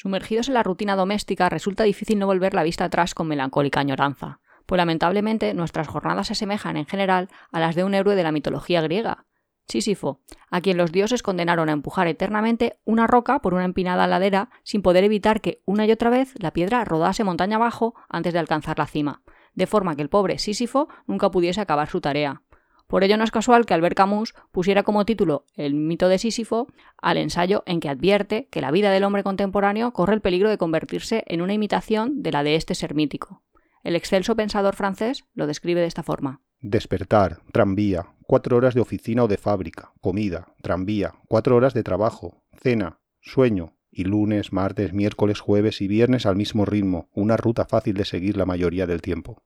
Sumergidos en la rutina doméstica, resulta difícil no volver la vista atrás con melancólica añoranza, pues lamentablemente nuestras jornadas se asemejan en general a las de un héroe de la mitología griega, Sísifo, a quien los dioses condenaron a empujar eternamente una roca por una empinada ladera sin poder evitar que una y otra vez la piedra rodase montaña abajo antes de alcanzar la cima, de forma que el pobre Sísifo nunca pudiese acabar su tarea. Por ello no es casual que Albert Camus pusiera como título El mito de Sísifo al ensayo en que advierte que la vida del hombre contemporáneo corre el peligro de convertirse en una imitación de la de este ser mítico. El excelso pensador francés lo describe de esta forma. Despertar, tranvía, cuatro horas de oficina o de fábrica, comida, tranvía, cuatro horas de trabajo, cena, sueño, y lunes, martes, miércoles, jueves y viernes al mismo ritmo, una ruta fácil de seguir la mayoría del tiempo.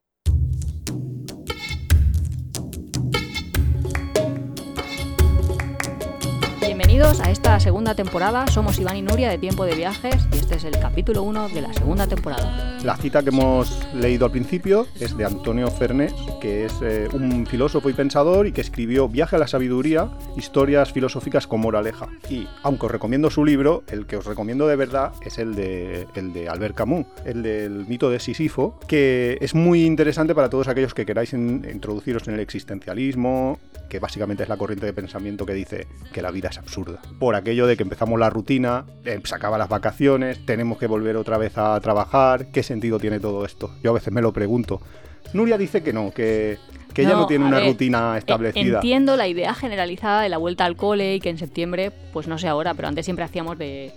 Bienvenidos a esta segunda temporada. Somos Iván y Nuria de Tiempo de Viajes y este es el capítulo 1 de la segunda temporada. La cita que hemos leído al principio es de Antonio Fernés, que es eh, un filósofo y pensador y que escribió Viaje a la Sabiduría, historias filosóficas con moraleja. Y aunque os recomiendo su libro, el que os recomiendo de verdad es el de, el de Albert Camus, el del mito de Sísifo, que es muy interesante para todos aquellos que queráis introduciros en el existencialismo, que básicamente es la corriente de pensamiento que dice que la vida es absurda. Por aquello de que empezamos la rutina, eh, se acaban las vacaciones, tenemos que volver otra vez a trabajar, ¿qué sentido tiene todo esto? Yo a veces me lo pregunto. Nuria dice que no, que, que ella no tiene una rutina eh, establecida. Entiendo la idea generalizada de la vuelta al cole y que en septiembre, pues no sé ahora, pero antes siempre hacíamos de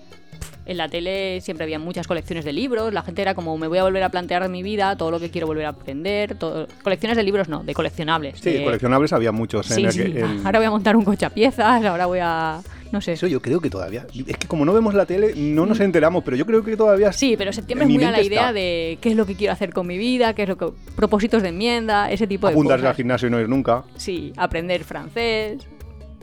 en la tele siempre había muchas colecciones de libros, la gente era como me voy a volver a plantear mi vida, todo lo que quiero volver a aprender, colecciones de libros no, de coleccionables. Sí, coleccionables había muchos. Sí, sí. Ahora voy a montar un coche a piezas, ahora voy a... No sé. Eso yo creo que todavía. Es que como no vemos la tele, no nos mm. enteramos, pero yo creo que todavía. Sí, pero septiembre es muy a la idea de qué es lo que quiero hacer con mi vida, qué es lo que. propósitos de enmienda, ese tipo de cosas. Apuntarse al gimnasio y no ir nunca. Sí, aprender francés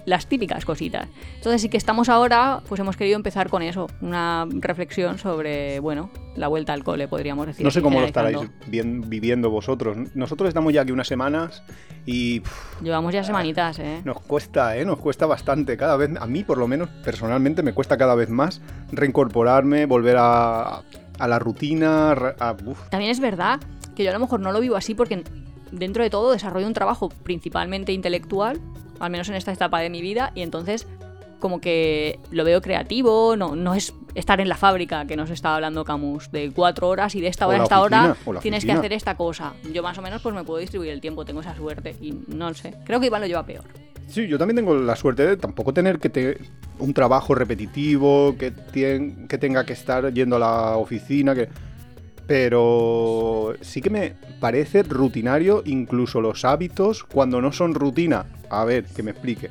las típicas cositas. Entonces sí que estamos ahora, pues hemos querido empezar con eso, una reflexión sobre, bueno, la vuelta al cole, podríamos decir. No sé cómo lo estaréis bien, viviendo vosotros. Nosotros estamos ya aquí unas semanas y... Llevamos ya semanitas, ¿eh? Nos cuesta, ¿eh? Nos cuesta bastante. Cada vez, a mí por lo menos, personalmente, me cuesta cada vez más reincorporarme, volver a, a la rutina. También es verdad que yo a lo mejor no lo vivo así porque dentro de todo desarrollo un trabajo principalmente intelectual al menos en esta etapa de mi vida, y entonces como que lo veo creativo, no, no es estar en la fábrica que nos estaba hablando Camus, de cuatro horas y de esta hora a esta hora tienes que hacer esta cosa. Yo más o menos pues me puedo distribuir el tiempo, tengo esa suerte y no sé, creo que Iván lo lleva peor. Sí, yo también tengo la suerte de tampoco tener que tener un trabajo repetitivo, que, que tenga que estar yendo a la oficina, que... Pero sí que me parece rutinario incluso los hábitos cuando no son rutina a ver, que me explique.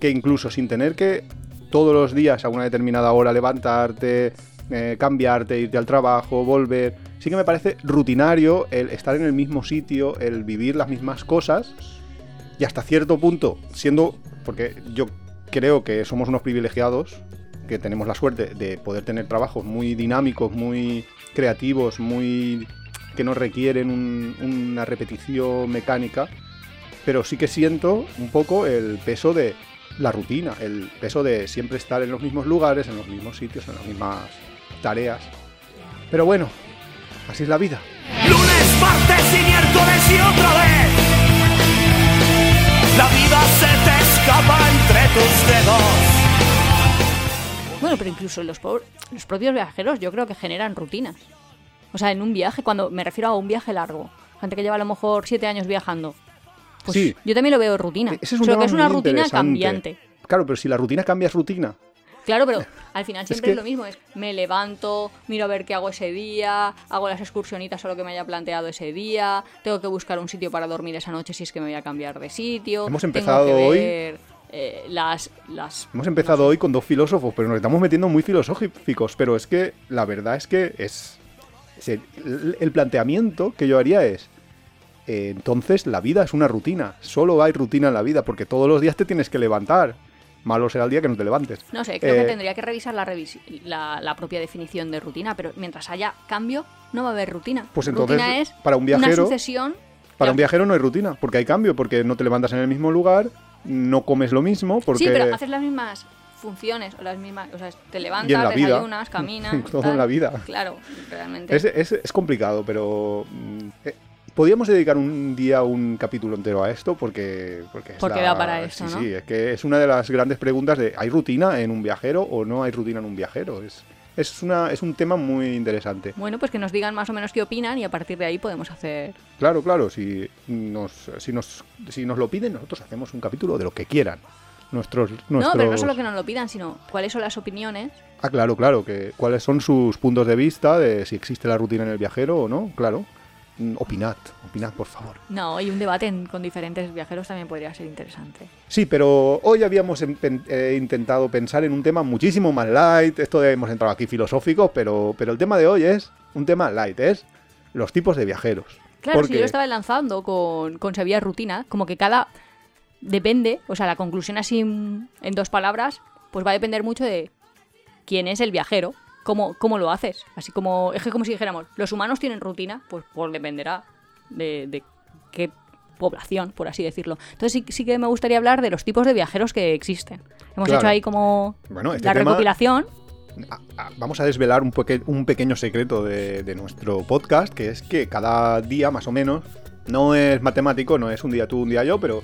Que incluso sin tener que todos los días a una determinada hora levantarte, eh, cambiarte, irte al trabajo, volver. Sí que me parece rutinario el estar en el mismo sitio, el vivir las mismas cosas. Y hasta cierto punto, siendo. Porque yo creo que somos unos privilegiados, que tenemos la suerte de poder tener trabajos muy dinámicos, muy creativos, muy. que no requieren una repetición mecánica pero sí que siento un poco el peso de la rutina, el peso de siempre estar en los mismos lugares, en los mismos sitios, en las mismas tareas. Pero bueno, así es la vida. Lunes, martes y miércoles y otra vez. La vida se te escapa entre tus dedos. Bueno, pero incluso los, los propios viajeros yo creo que generan rutinas. O sea, en un viaje, cuando me refiero a un viaje largo, gente que lleva a lo mejor siete años viajando, pues sí. Yo también lo veo rutina. es que es una rutina cambiante. Claro, pero si la rutina cambia es rutina. Claro, pero al final siempre es, lo mismo. Es me levanto, miro a ver qué hago ese día, hago las excursionitas o lo que me haya planteado ese día, tengo que buscar un sitio para dormir esa noche si es que me voy a cambiar de sitio. Hemos empezado hoy. Eh, las, las, Hemos empezado hoy con dos filósofos, pero nos estamos metiendo muy filosóficos. Pero es que la verdad es que es. el planteamiento que yo haría es eh, entonces la vida es una rutina. Solo hay rutina en la vida porque todos los días te tienes que levantar. Malo será el día que no te levantes. No sé, creo que eh, tendría que revisar la, la, propia definición de rutina, pero mientras haya cambio, no va a haber rutina. Pues entonces, rutina es para un viajero, una sucesión. Para un viajero no hay rutina, porque hay cambio, porque no te levantas en el mismo lugar, no comes lo mismo, porque... Sí, pero haces las mismas funciones o las mismas, o sea, te Y en levantas, la vida. desayunas, caminas, Todo tal. en la vida. Claro, realmente. Es, es- es complicado, pero. mm, eh, Podríamos dedicar un día un capítulo entero a esto porque. Porque, es Porque da para eso, sí, ¿no? Sí, es que es una de las grandes preguntas de ¿hay rutina en un viajero o no hay rutina en un viajero? Es, es, una, es un tema muy interesante. Bueno, pues que nos digan más o menos qué opinan y a partir de ahí podemos hacer. Claro, claro, si nos, si nos, si nos lo piden, nosotros hacemos un capítulo de lo que quieran. Nuestros, No, pero no nuestros- solo que nos lo pidan, sino cuáles son las opiniones. Ah, claro, claro, que cuáles son sus puntos de vista de si existe la rutina en el viajero o no, claro. Mm, Opinad, opinad, por favor. No, y un debate en- con diferentes viajeros también podría ser interesante. Sí, pero hoy habíamos em- eh, intentado pensar en un tema muchísimo más light. Esto de hemos entrado aquí filosóficos, pero, pero el tema de hoy es un tema light, es los tipos de viajeros. Claro, Porque, si yo lo estaba lanzando con, con Sevilla Rutina, como que cada. Depende, o sea, la conclusión así en dos palabras, pues va a depender mucho de quién es el viajero, cómo, cómo lo haces. Así como, es que como si dijéramos, los humanos tienen rutina, pues, pues dependerá de, de qué población, por así decirlo. Entonces sí, sí que me gustaría hablar de los tipos de viajeros que existen. Hemos Claro. hecho ahí como Bueno, este la tema- recopilación. a- a- vamos a desvelar un, poque- un pequeño secreto de, de nuestro podcast, que es que cada día, más o menos, no es matemático, no es un día tú, un día yo, pero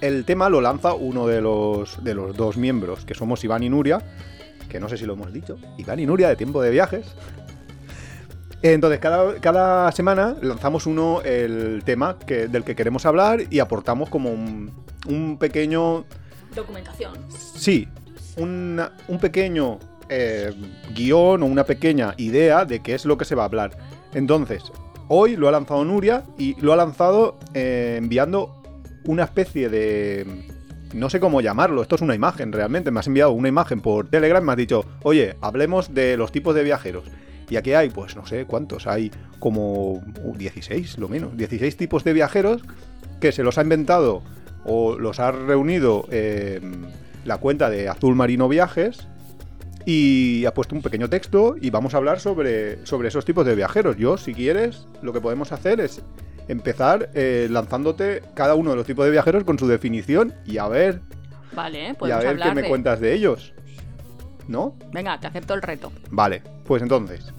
el tema lo lanza uno de los, de los dos miembros, que somos Iván y Nuria, que no sé si lo hemos dicho, Iván y Nuria de Tiempo de Viajes. Entonces, cada, cada semana lanzamos uno el tema que, del que queremos hablar y aportamos como un, un pequeño Documentación. Sí, una- un pequeño eh, guion o una pequeña idea de qué es lo que se va a hablar. Entonces, hoy lo ha lanzado Nuria y lo ha lanzado eh, enviando una especie de... No sé cómo llamarlo, esto es una imagen realmente. Me has enviado una imagen por Telegram me has dicho, oye, hablemos de los tipos de viajeros. Y aquí hay, pues no sé cuántos, hay como uh, 16, lo menos, 16 tipos de viajeros que se los ha inventado o los ha reunido eh, la cuenta de Azul Marino Viajes y ha puesto un pequeño texto y vamos a hablar sobre, sobre esos tipos de viajeros. Yo, si quieres, lo que podemos hacer es empezar eh, lanzándote cada uno de los tipos de viajeros con su definición y a ver, Vale, y a ver hablar qué me cuentas de ellos. ¿No? Venga, te acepto el reto. Vale, pues entonces,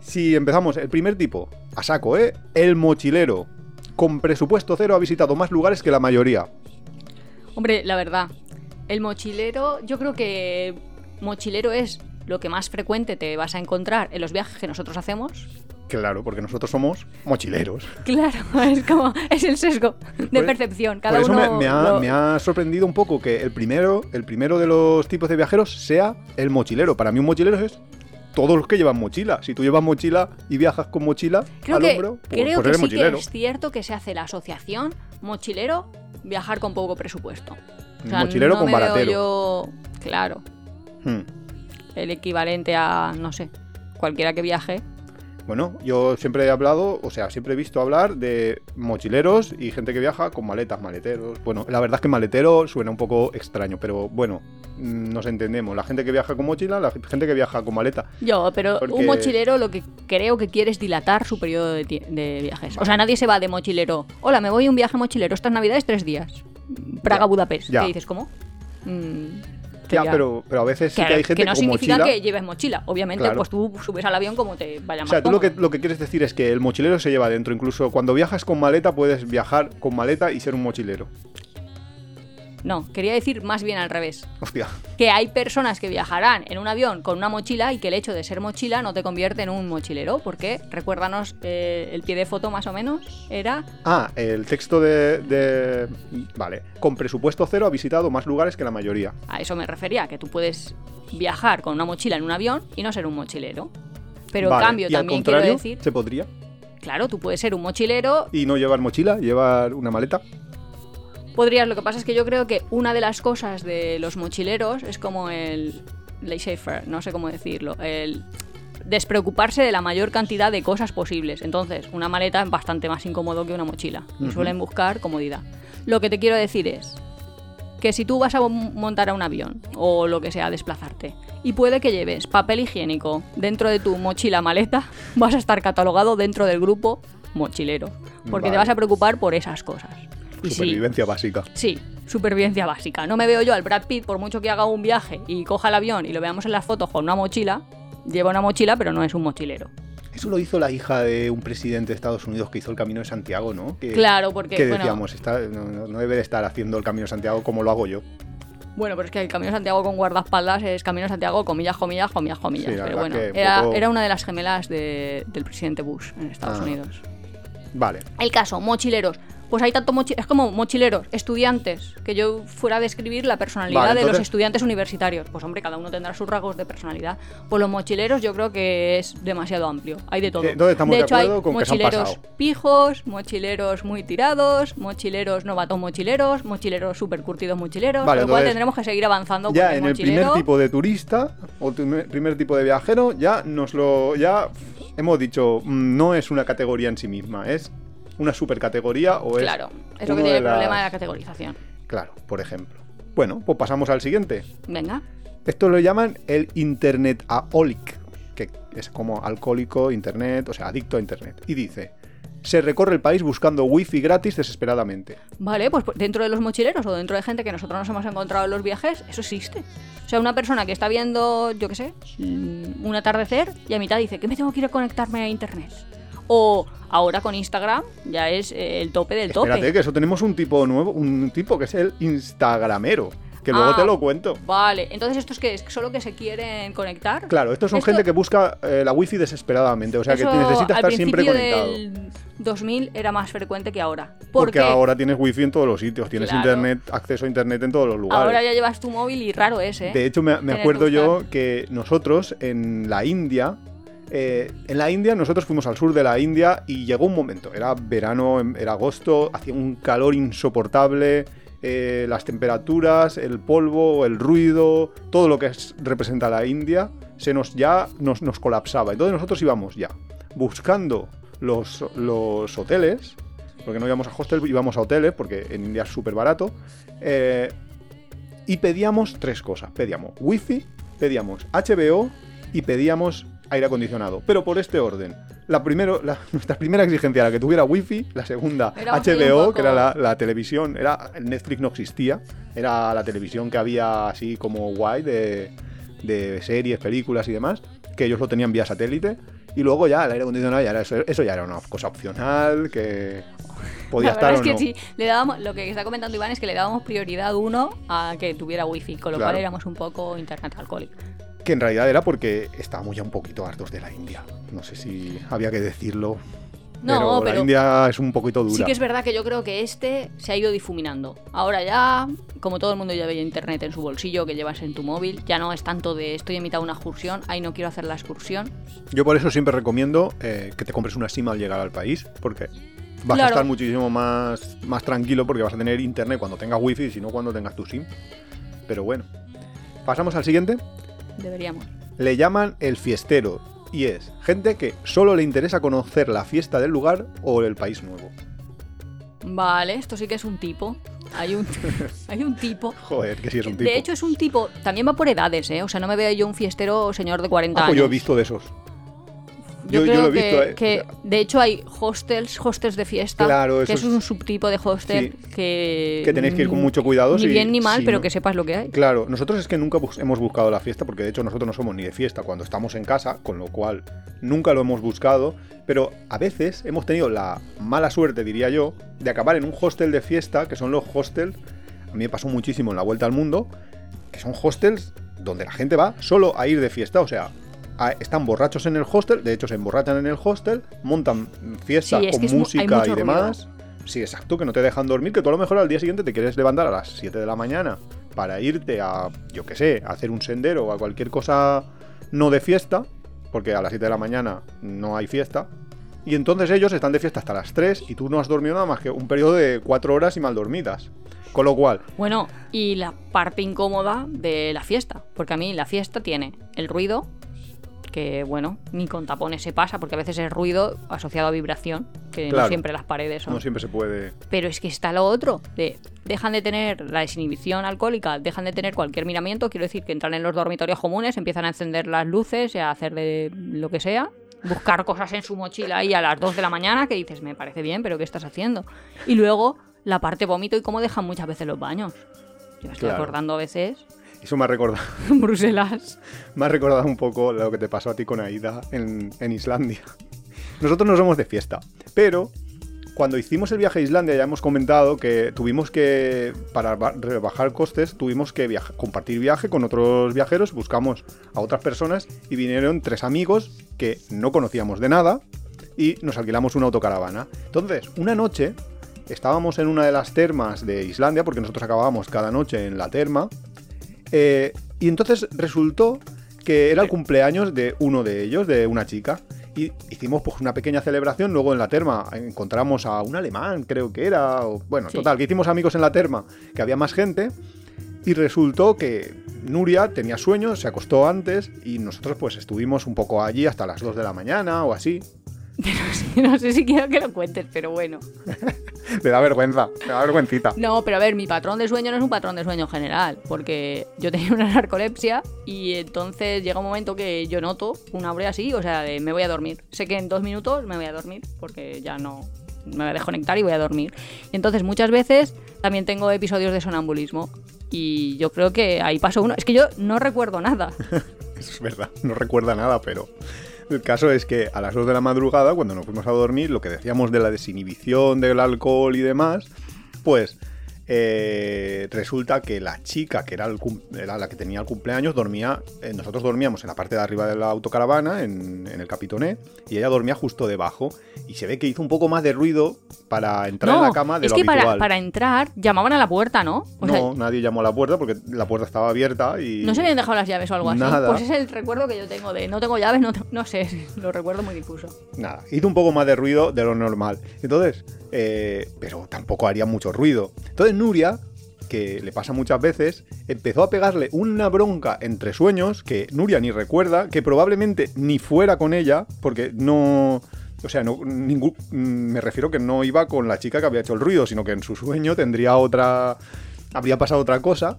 si empezamos, el primer tipo, a saco, ¿eh? El mochilero. Con presupuesto cero ha visitado más lugares que la mayoría. Hombre, la verdad, el mochilero, yo creo que mochilero es lo que más frecuente te vas a encontrar en los viajes que nosotros hacemos. Claro, porque nosotros somos mochileros. Claro, es como, es el sesgo de Por- percepción. Cada Por eso uno me ha, lo- me ha sorprendido un poco que el primero, el primero de los tipos de viajeros sea el mochilero. Para mí un mochilero es todos los que llevan mochila. Si tú llevas mochila y viajas con mochila Creo al que, hombro, pues, creo pues que sí mochilero. que es cierto que se hace la asociación mochilero viajar con poco presupuesto. O sea, mochilero no con me veo baratero. yo, claro, Hmm. el equivalente a, no sé, cualquiera que viaje. Bueno, yo siempre he hablado, o sea, siempre he visto hablar de mochileros y gente que viaja con maletas, maleteros. Bueno, la verdad es que maletero suena un poco extraño, pero bueno, mm, nos entendemos. La gente que viaja con mochila, la gente que viaja con maleta. Yo, pero Porque- un mochilero lo que creo que quiere es dilatar su periodo de, viajes. O sea, nadie se va de mochilero. Hola, me voy a un viaje mochilero. Estas navidades tres días. Praga-Budapest. Ya. ¿Qué dices? ¿Cómo? Mm, Ya, pero, pero a veces sí que, que hay gente que no con significa mochila. que lleves mochila. Obviamente, Claro. pues tú subes al avión como te vaya O más sea, tú lo que, lo que quieres decir es que el mochilero se lleva dentro. Incluso cuando viajas con maleta, puedes viajar con maleta y ser un mochilero. No, quería decir más bien al revés. Hostia. Que hay personas que viajarán en un avión con una mochila y que el hecho de ser mochila no te convierte en un mochilero. Porque, recuérdanos, eh, el pie de foto más o menos era Ah, el texto de, de- Vale. Con presupuesto cero ha visitado más lugares que la mayoría. A eso me refería, que tú puedes viajar con una mochila en un avión y no ser un mochilero. Pero Vale, en cambio y al también quiero contrario, decir, ¿Se podría? claro, tú puedes ser un mochilero, Y no llevar mochila, llevar una maleta. Podrías, lo que pasa es que yo creo que una de las cosas de los mochileros es como el laissez-faire, no sé cómo decirlo, el despreocuparse de la mayor cantidad de cosas posibles. Entonces, una maleta es bastante más incómodo que una mochila y suelen buscar comodidad. Lo que te quiero decir es que si tú vas a mon- montar a un avión o lo que sea, desplazarte, y puede que lleves papel higiénico dentro de tu mochila maleta, vas a estar catalogado dentro del grupo mochilero, porque te vas a preocupar por esas cosas. Sí, Supervivencia básica. sí, supervivencia básica. No me veo yo al Brad Pitt, por mucho que haga un viaje y coja el avión y lo veamos en las fotos con una mochila. Lleva una mochila, pero no es un mochilero. Eso lo hizo la hija de un presidente de Estados Unidos que hizo el Camino de Santiago, ¿no? Que, Claro, porque, que bueno- decíamos, está- no, debe de estar haciendo el Camino de Santiago como lo hago yo. Bueno, pero es que el Camino de Santiago con guardaespaldas es Camino de Santiago, comillas, comillas, comillas, comillas. Sí, pero bueno, era, poco- era una de las gemelas de- del presidente Bush en Estados Ah. Unidos. Vale. El caso, mochileros. Pues hay tanto mochi es como mochileros, estudiantes, que yo fuera a describir la personalidad Vale, de los estudiantes universitarios. Pues hombre, cada uno tendrá sus rasgos de personalidad. Pues los mochileros yo creo que es demasiado amplio. Hay de todo. Eh, entonces estamos de hecho, acuerdo hay con que se han mochileros pijos, mochileros muy tirados, mochileros novatos mochileros, mochileros super curtidos mochileros. Vale, con lo cual tendremos que seguir avanzando Ya con en el primer tipo de turista o tu- primer tipo de viajero ya nos lo ya hemos dicho mm, no es una categoría en sí misma, es una supercategoría o es Claro, es lo que tiene el problema de la categorización. Claro, por ejemplo. Bueno, pues pasamos al siguiente. Venga. Esto lo llaman el Internet aholic, que es como alcohólico, internet, o sea, adicto a internet. Y dice, se recorre el país buscando wifi gratis desesperadamente. Vale, pues dentro de los mochileros o dentro de gente que nosotros nos hemos encontrado en los viajes, eso existe. O sea, una persona que está viendo, yo qué sé, un atardecer y a mitad dice que me tengo que ir a conectarme a internet. O ahora con Instagram ya es eh, el tope del tope. Espérate, que eso tenemos un tipo nuevo, un tipo que es el Instagramero, que luego Ah. te lo cuento. Vale, entonces estos que es solo que se quieren conectar. Claro, estos son Esto- gente que busca eh, la wifi desesperadamente, o sea que necesita estar siempre conectado. del 2000 era más frecuente que ahora. ¿Por Porque qué? ahora tienes wifi en todos los sitios, tienes Claro. internet, acceso a internet en todos los lugares. Ahora ya llevas tu móvil y raro es, ¿eh? De hecho, me, me acuerdo yo que nosotros en la India, eh, en la India, nosotros fuimos al sur de la India y llegó un momento, era verano, era agosto, hacía un calor insoportable, eh, las temperaturas, el polvo, el ruido, todo lo que es- representa la India, se nos ya nos, colapsaba. Entonces nosotros íbamos ya buscando los, hoteles, porque no íbamos a hostel, íbamos a hoteles, porque en India es súper barato. eh, y pedíamos tres cosas. Pedíamos wifi, pedíamos HBO y pedíamos aire acondicionado. Pero por este orden. La primero, la- nuestra primera exigencia era que tuviera wifi, la segunda un HBO, que era la, la televisión, era el Netflix no existía, era la televisión que había así como guay de, de series, películas y demás, que ellos lo tenían vía satélite. Y luego ya el aire acondicionado ya era eso, eso ya era una cosa opcional que podía la estar verdad o es que no. sí, le dábamos, lo que está comentando Iván es que le dábamos prioridad uno a que tuviera wifi, con lo Claro. cual éramos un poco internet alcohólico. Que en realidad era porque estábamos ya un poquito hartos de la India. No sé si había que decirlo. No, pero, la pero India es un poquito dura. sí que es verdad que yo creo que este se ha ido difuminando. Ahora ya, como todo el mundo ya veía internet en su bolsillo, que llevas en tu móvil, ya no es tanto de estoy en mitad de una excursión, ahí no quiero hacer la excursión. Yo por eso siempre recomiendo eh, que te compres una SIM al llegar al país, porque vas a estar muchísimo más, más tranquilo porque vas a tener internet cuando tengas wifi y si no cuando tengas tu SIM. Pero bueno. Pasamos al siguiente. Deberíamos. Le llaman el fiestero y es gente que solo le interesa conocer la fiesta del lugar o el país nuevo. Vale, esto sí que es un tipo. Hay un, hay un tipo. Joder, que sí es un tipo. De hecho, es un tipo. También va por edades, ¿eh? O sea, no me veo yo un fiestero señor de 40 Ah, años. pues yo he visto de esos. Yo, Yo- yo creo lo he que, visto, ¿eh? que, sea- de hecho hay hostels, hostels de fiesta, Claro, que eso es es- un subtipo de hostel Sí. que... Que tenéis que ir con mm, mucho cuidado. Ni si- bien ni mal, si pero no- que sepas lo que hay. Claro, nosotros es que nunca bus- hemos buscado la fiesta, porque de hecho nosotros no somos ni de fiesta cuando estamos en casa, con lo cual nunca lo hemos buscado, pero a veces hemos tenido la mala suerte, diría yo, de acabar en un hostel de fiesta, que son los hostels, a mí me pasó muchísimo en la vuelta al mundo, que son hostels donde la gente va solo a ir de fiesta, o sea, están borrachos en el hostel, de hecho se emborrachan en el hostel, montan fiesta Sí, es con música y demás. Sí, exacto, que no te dejan dormir, que tú a lo mejor al día siguiente te quieres levantar a las 7 de la mañana para irte a, yo qué sé, a hacer un sendero o a cualquier cosa no de fiesta, porque a las 7 de la mañana no hay fiesta. Y entonces ellos están de fiesta hasta las 3 y tú no has dormido nada más que un periodo de 4 horas y mal dormidas. Con lo cual, Bueno, y la parte incómoda de la fiesta, porque a mí la fiesta tiene el ruido, que bueno, ni con tapones se pasa, porque a veces es ruido asociado a vibración, que Claro. no siempre las paredes son. no siempre se puede... Pero es que está lo otro, de dejan de tener la desinhibición alcohólica, dejan de tener cualquier miramiento, quiero decir que entran en los dormitorios comunes, empiezan a encender las luces a hacer de lo que sea, buscar cosas en su mochila ahí a las 2 de la mañana que dices, me parece bien, pero ¿qué estás haciendo? Y luego la parte vómito y cómo dejan muchas veces los baños. Yo me estoy Claro. acordando a veces Eso me ha recordado, Bruselas. me ha recordado un poco lo que te pasó a ti con Aida en, en Islandia. Nosotros no somos de fiesta, pero cuando hicimos el viaje a Islandia ya hemos comentado que tuvimos que, para ba- rebajar costes, tuvimos que viaja- compartir viaje con otros viajeros, buscamos a otras personas y vinieron tres amigos que no conocíamos de nada y nos alquilamos una autocaravana. Entonces, una noche estábamos en una de las termas de Islandia, porque nosotros acabábamos cada noche en la terma, eh, y entonces resultó que era el cumpleaños de uno de ellos, de una chica. Y hicimos pues una pequeña celebración, luego en la terma encontramos a un alemán, creo que era, o- bueno, Sí. total, que hicimos amigos en la terma, que había más gente, y resultó que Nuria tenía sueño, se acostó antes, y nosotros pues estuvimos un poco allí hasta las 2 de la mañana o así. Pero no sé si quiero que lo cuentes, pero bueno. Me da vergüenza, me da vergüencita. No, pero a ver, mi patrón de sueño no es un patrón de sueño general, porque yo tenía una narcolepsia y entonces llega un momento que yo noto una hora así, o sea, de me voy a dormir. Sé que en dos minutos me voy a dormir porque ya no me voy a desconectar y voy a dormir. Entonces muchas veces también tengo episodios de sonambulismo y yo creo que ahí pasó uno. Es que yo no recuerdo nada. Es verdad, no recuerda nada, pero el caso es que a las 2 de la madrugada, cuando nos fuimos a dormir, lo que decíamos de la desinhibición del alcohol y demás, pues eh, resulta que la chica, que era, el era la que tenía el cumpleaños, dormía, eh, nosotros dormíamos en la parte de arriba de la autocaravana, en, en el capitoné, y ella dormía justo debajo, y se ve que hizo un poco más de ruido para entrar en No, la cama de es lo que para, habitual. para entrar llamaban a la puerta, ¿no? O sea, no, nadie llamó a la puerta porque la puerta estaba abierta y... ¿No se habían dejado las llaves o algo así? Nada. Pues es el recuerdo que yo tengo de no tengo llaves, no, no sé, lo recuerdo muy difuso. Nada, hizo un poco más de ruido de lo normal. Entonces, eh, pero tampoco haría mucho ruido. Entonces Nuria, que le pasa muchas veces, empezó a pegarle una bronca entre sueños que Nuria ni recuerda, que probablemente ni fuera con ella, porque no... O sea, no, ningún, mm, me refiero que no iba con la chica que había hecho el ruido, sino que en su sueño tendría otra... Habría pasado otra cosa.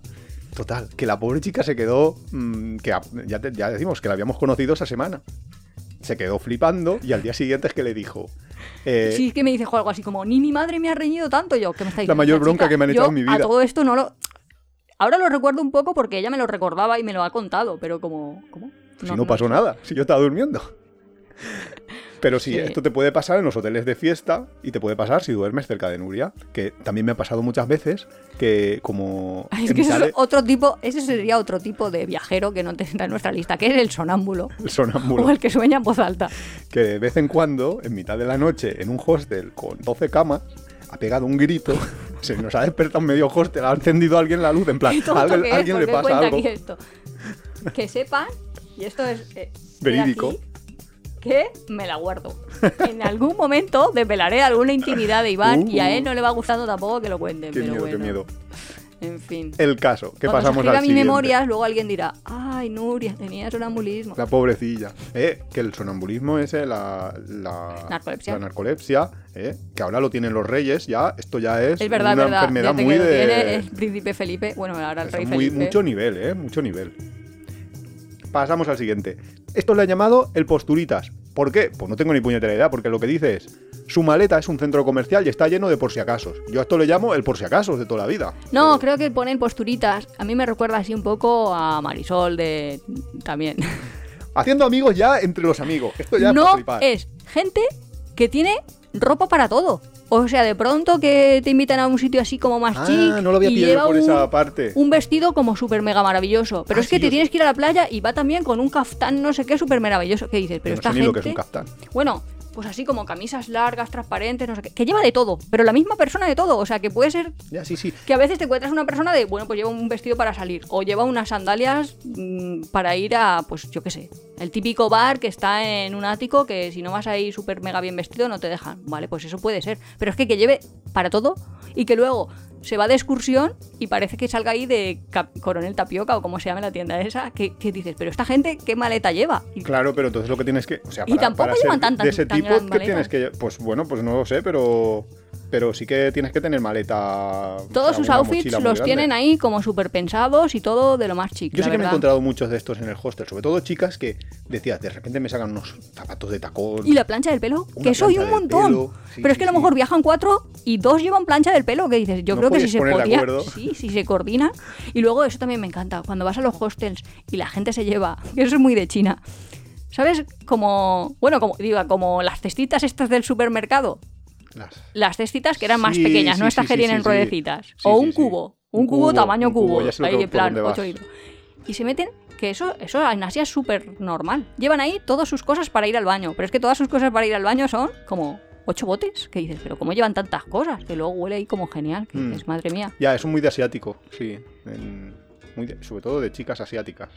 Total, que la pobre chica se quedó... mm, que ya, ya decimos que la habíamos conocido esa semana se quedó flipando y al día siguiente es que le dijo eh, Sí, es que me dice algo así como, ni mi madre me ha reñido tanto yo, que me está diciendo. mayor "Esta bronca chica". que me han echado en mi A vida. todo esto no lo... Ahora lo recuerdo un poco porque ella me lo recordaba y me lo ha contado, pero como... ¿Cómo? si no, pasó nada, si yo estaba durmiendo. Pero sí, Sí. esto te puede pasar en los hoteles de fiesta y te puede pasar si duermes cerca de Nuria, que también me ha pasado muchas veces que como... Ay, es que es otro tipo, ese sería otro tipo de viajero que no te entra en nuestra lista, que es el sonámbulo. el sonámbulo, O el que sueña en voz alta. que de vez en cuando, en mitad de la noche, en un hostel con 12 camas, ha pegado un grito, se nos ha despertado medio hostel, ha encendido alguien la luz, en plan, a alguien, que es, a alguien le ¿por qué pasa algo. esto? Que sepan, y esto es eh, Verídico. aquí, que me la guardo. En algún momento desvelaré alguna intimidad de Iván y a él no le va gustando tampoco que lo cuenten. Qué pero miedo, bueno, qué miedo. En fin. El caso, que Cuando pasamos se al mi siguiente. memorias, luego alguien dirá, ay, Nuria, tenía sonambulismo. La pobrecilla. Eh, que el sonambulismo es eh, la, la Narcolepsia. la narcolepsia, eh, que ahora lo tienen los reyes, ya, esto ya es, Es verdad, una verdad. enfermedad muy de... tiene el príncipe Felipe, bueno, ahora el rey muy- Felipe. mucho nivel, eh, mucho nivel. Pasamos al siguiente. Esto le ha llamado el posturitas. ¿Por qué? Pues no tengo ni puñetera idea, porque lo que dice es, su maleta es un centro comercial y está lleno de por si acasos. Yo a esto le llamo el por si acasos de toda la vida. No, creo que ponen posturitas. A mí me recuerda así un poco a Marisol de... también. Haciendo amigos ya entre los amigos. Esto ya es no es gente que tiene ropa para todo. O sea, de pronto que te invitan a un sitio así como más Ah, chic no lo había y lleva por un, esa parte. un vestido como súper mega maravilloso. Pero Ah, es que sí, te tienes que ir a la playa y va también con un caftán no sé qué súper maravilloso. ¿Qué dices? Pero Yo no esta sé ni gente... lo que es un caftán. Bueno, pues así como camisas largas, transparentes, no sé qué. Que lleva de todo, pero la misma persona de todo. O sea, que puede ser Ya, sí, sí. que a veces te encuentras una persona de, bueno, pues lleva un vestido para salir, o lleva unas sandalias mm, para ir a, pues yo qué sé, el típico bar que está en un ático que si no vas ahí súper mega bien vestido no te dejan, ¿vale? Pues eso puede ser. Pero es que que lleve para todo y que luego se va de excursión y parece que salga ahí de Cap- Coronel Tapioca o como se llame la tienda esa, que, que dices, pero esta gente, ¿qué maleta lleva? Y- Claro, pero entonces lo que tienes que. O sea, Y para, tampoco para llevan ser tantas- de ese tan tipo, ¿qué tienes que.? Pues bueno, pues no lo sé, pero. Pero sí que tienes que tener maleta. Todos sus outfits los grande. tienen ahí como súper pensados y todo de lo más chic. Yo sí que me he encontrado muchos de estos en el hostel, sobre todo chicas que decías, de repente me sacan unos zapatos de tacón. ¿Y la plancha del pelo? Que soy un montón. pelo, sí, Pero es que a lo mejor viajan cuatro y dos llevan plancha del pelo. Que dices, yo ¿No creo que si se podía. Sí, si se coordinan. Y luego eso también me encanta. Cuando vas a los hostels y la gente se lleva. Que eso es muy de China. ¿Sabes? Como. Bueno, como digo, como las cestitas estas del supermercado. Las- Las cestitas que eran más Sí, pequeñas, sí, no estas que tienen ruedecitas. O un cubo. Un, cubo, cubo, tamaño un cubo, cubo. ya ahí en plan, dónde 8 vas. litros. Y se meten, que eso, eso en Asia es súper normal. Llevan ahí todas sus cosas para ir al baño. Pero es que todas sus cosas para ir al baño son como ocho botes. Que dices, pero ¿cómo llevan tantas cosas? Que luego huele ahí como genial. Que Mm. dices, madre mía. Ya, eso es muy de asiático, sí. en- muy de- sobre todo de chicas asiáticas.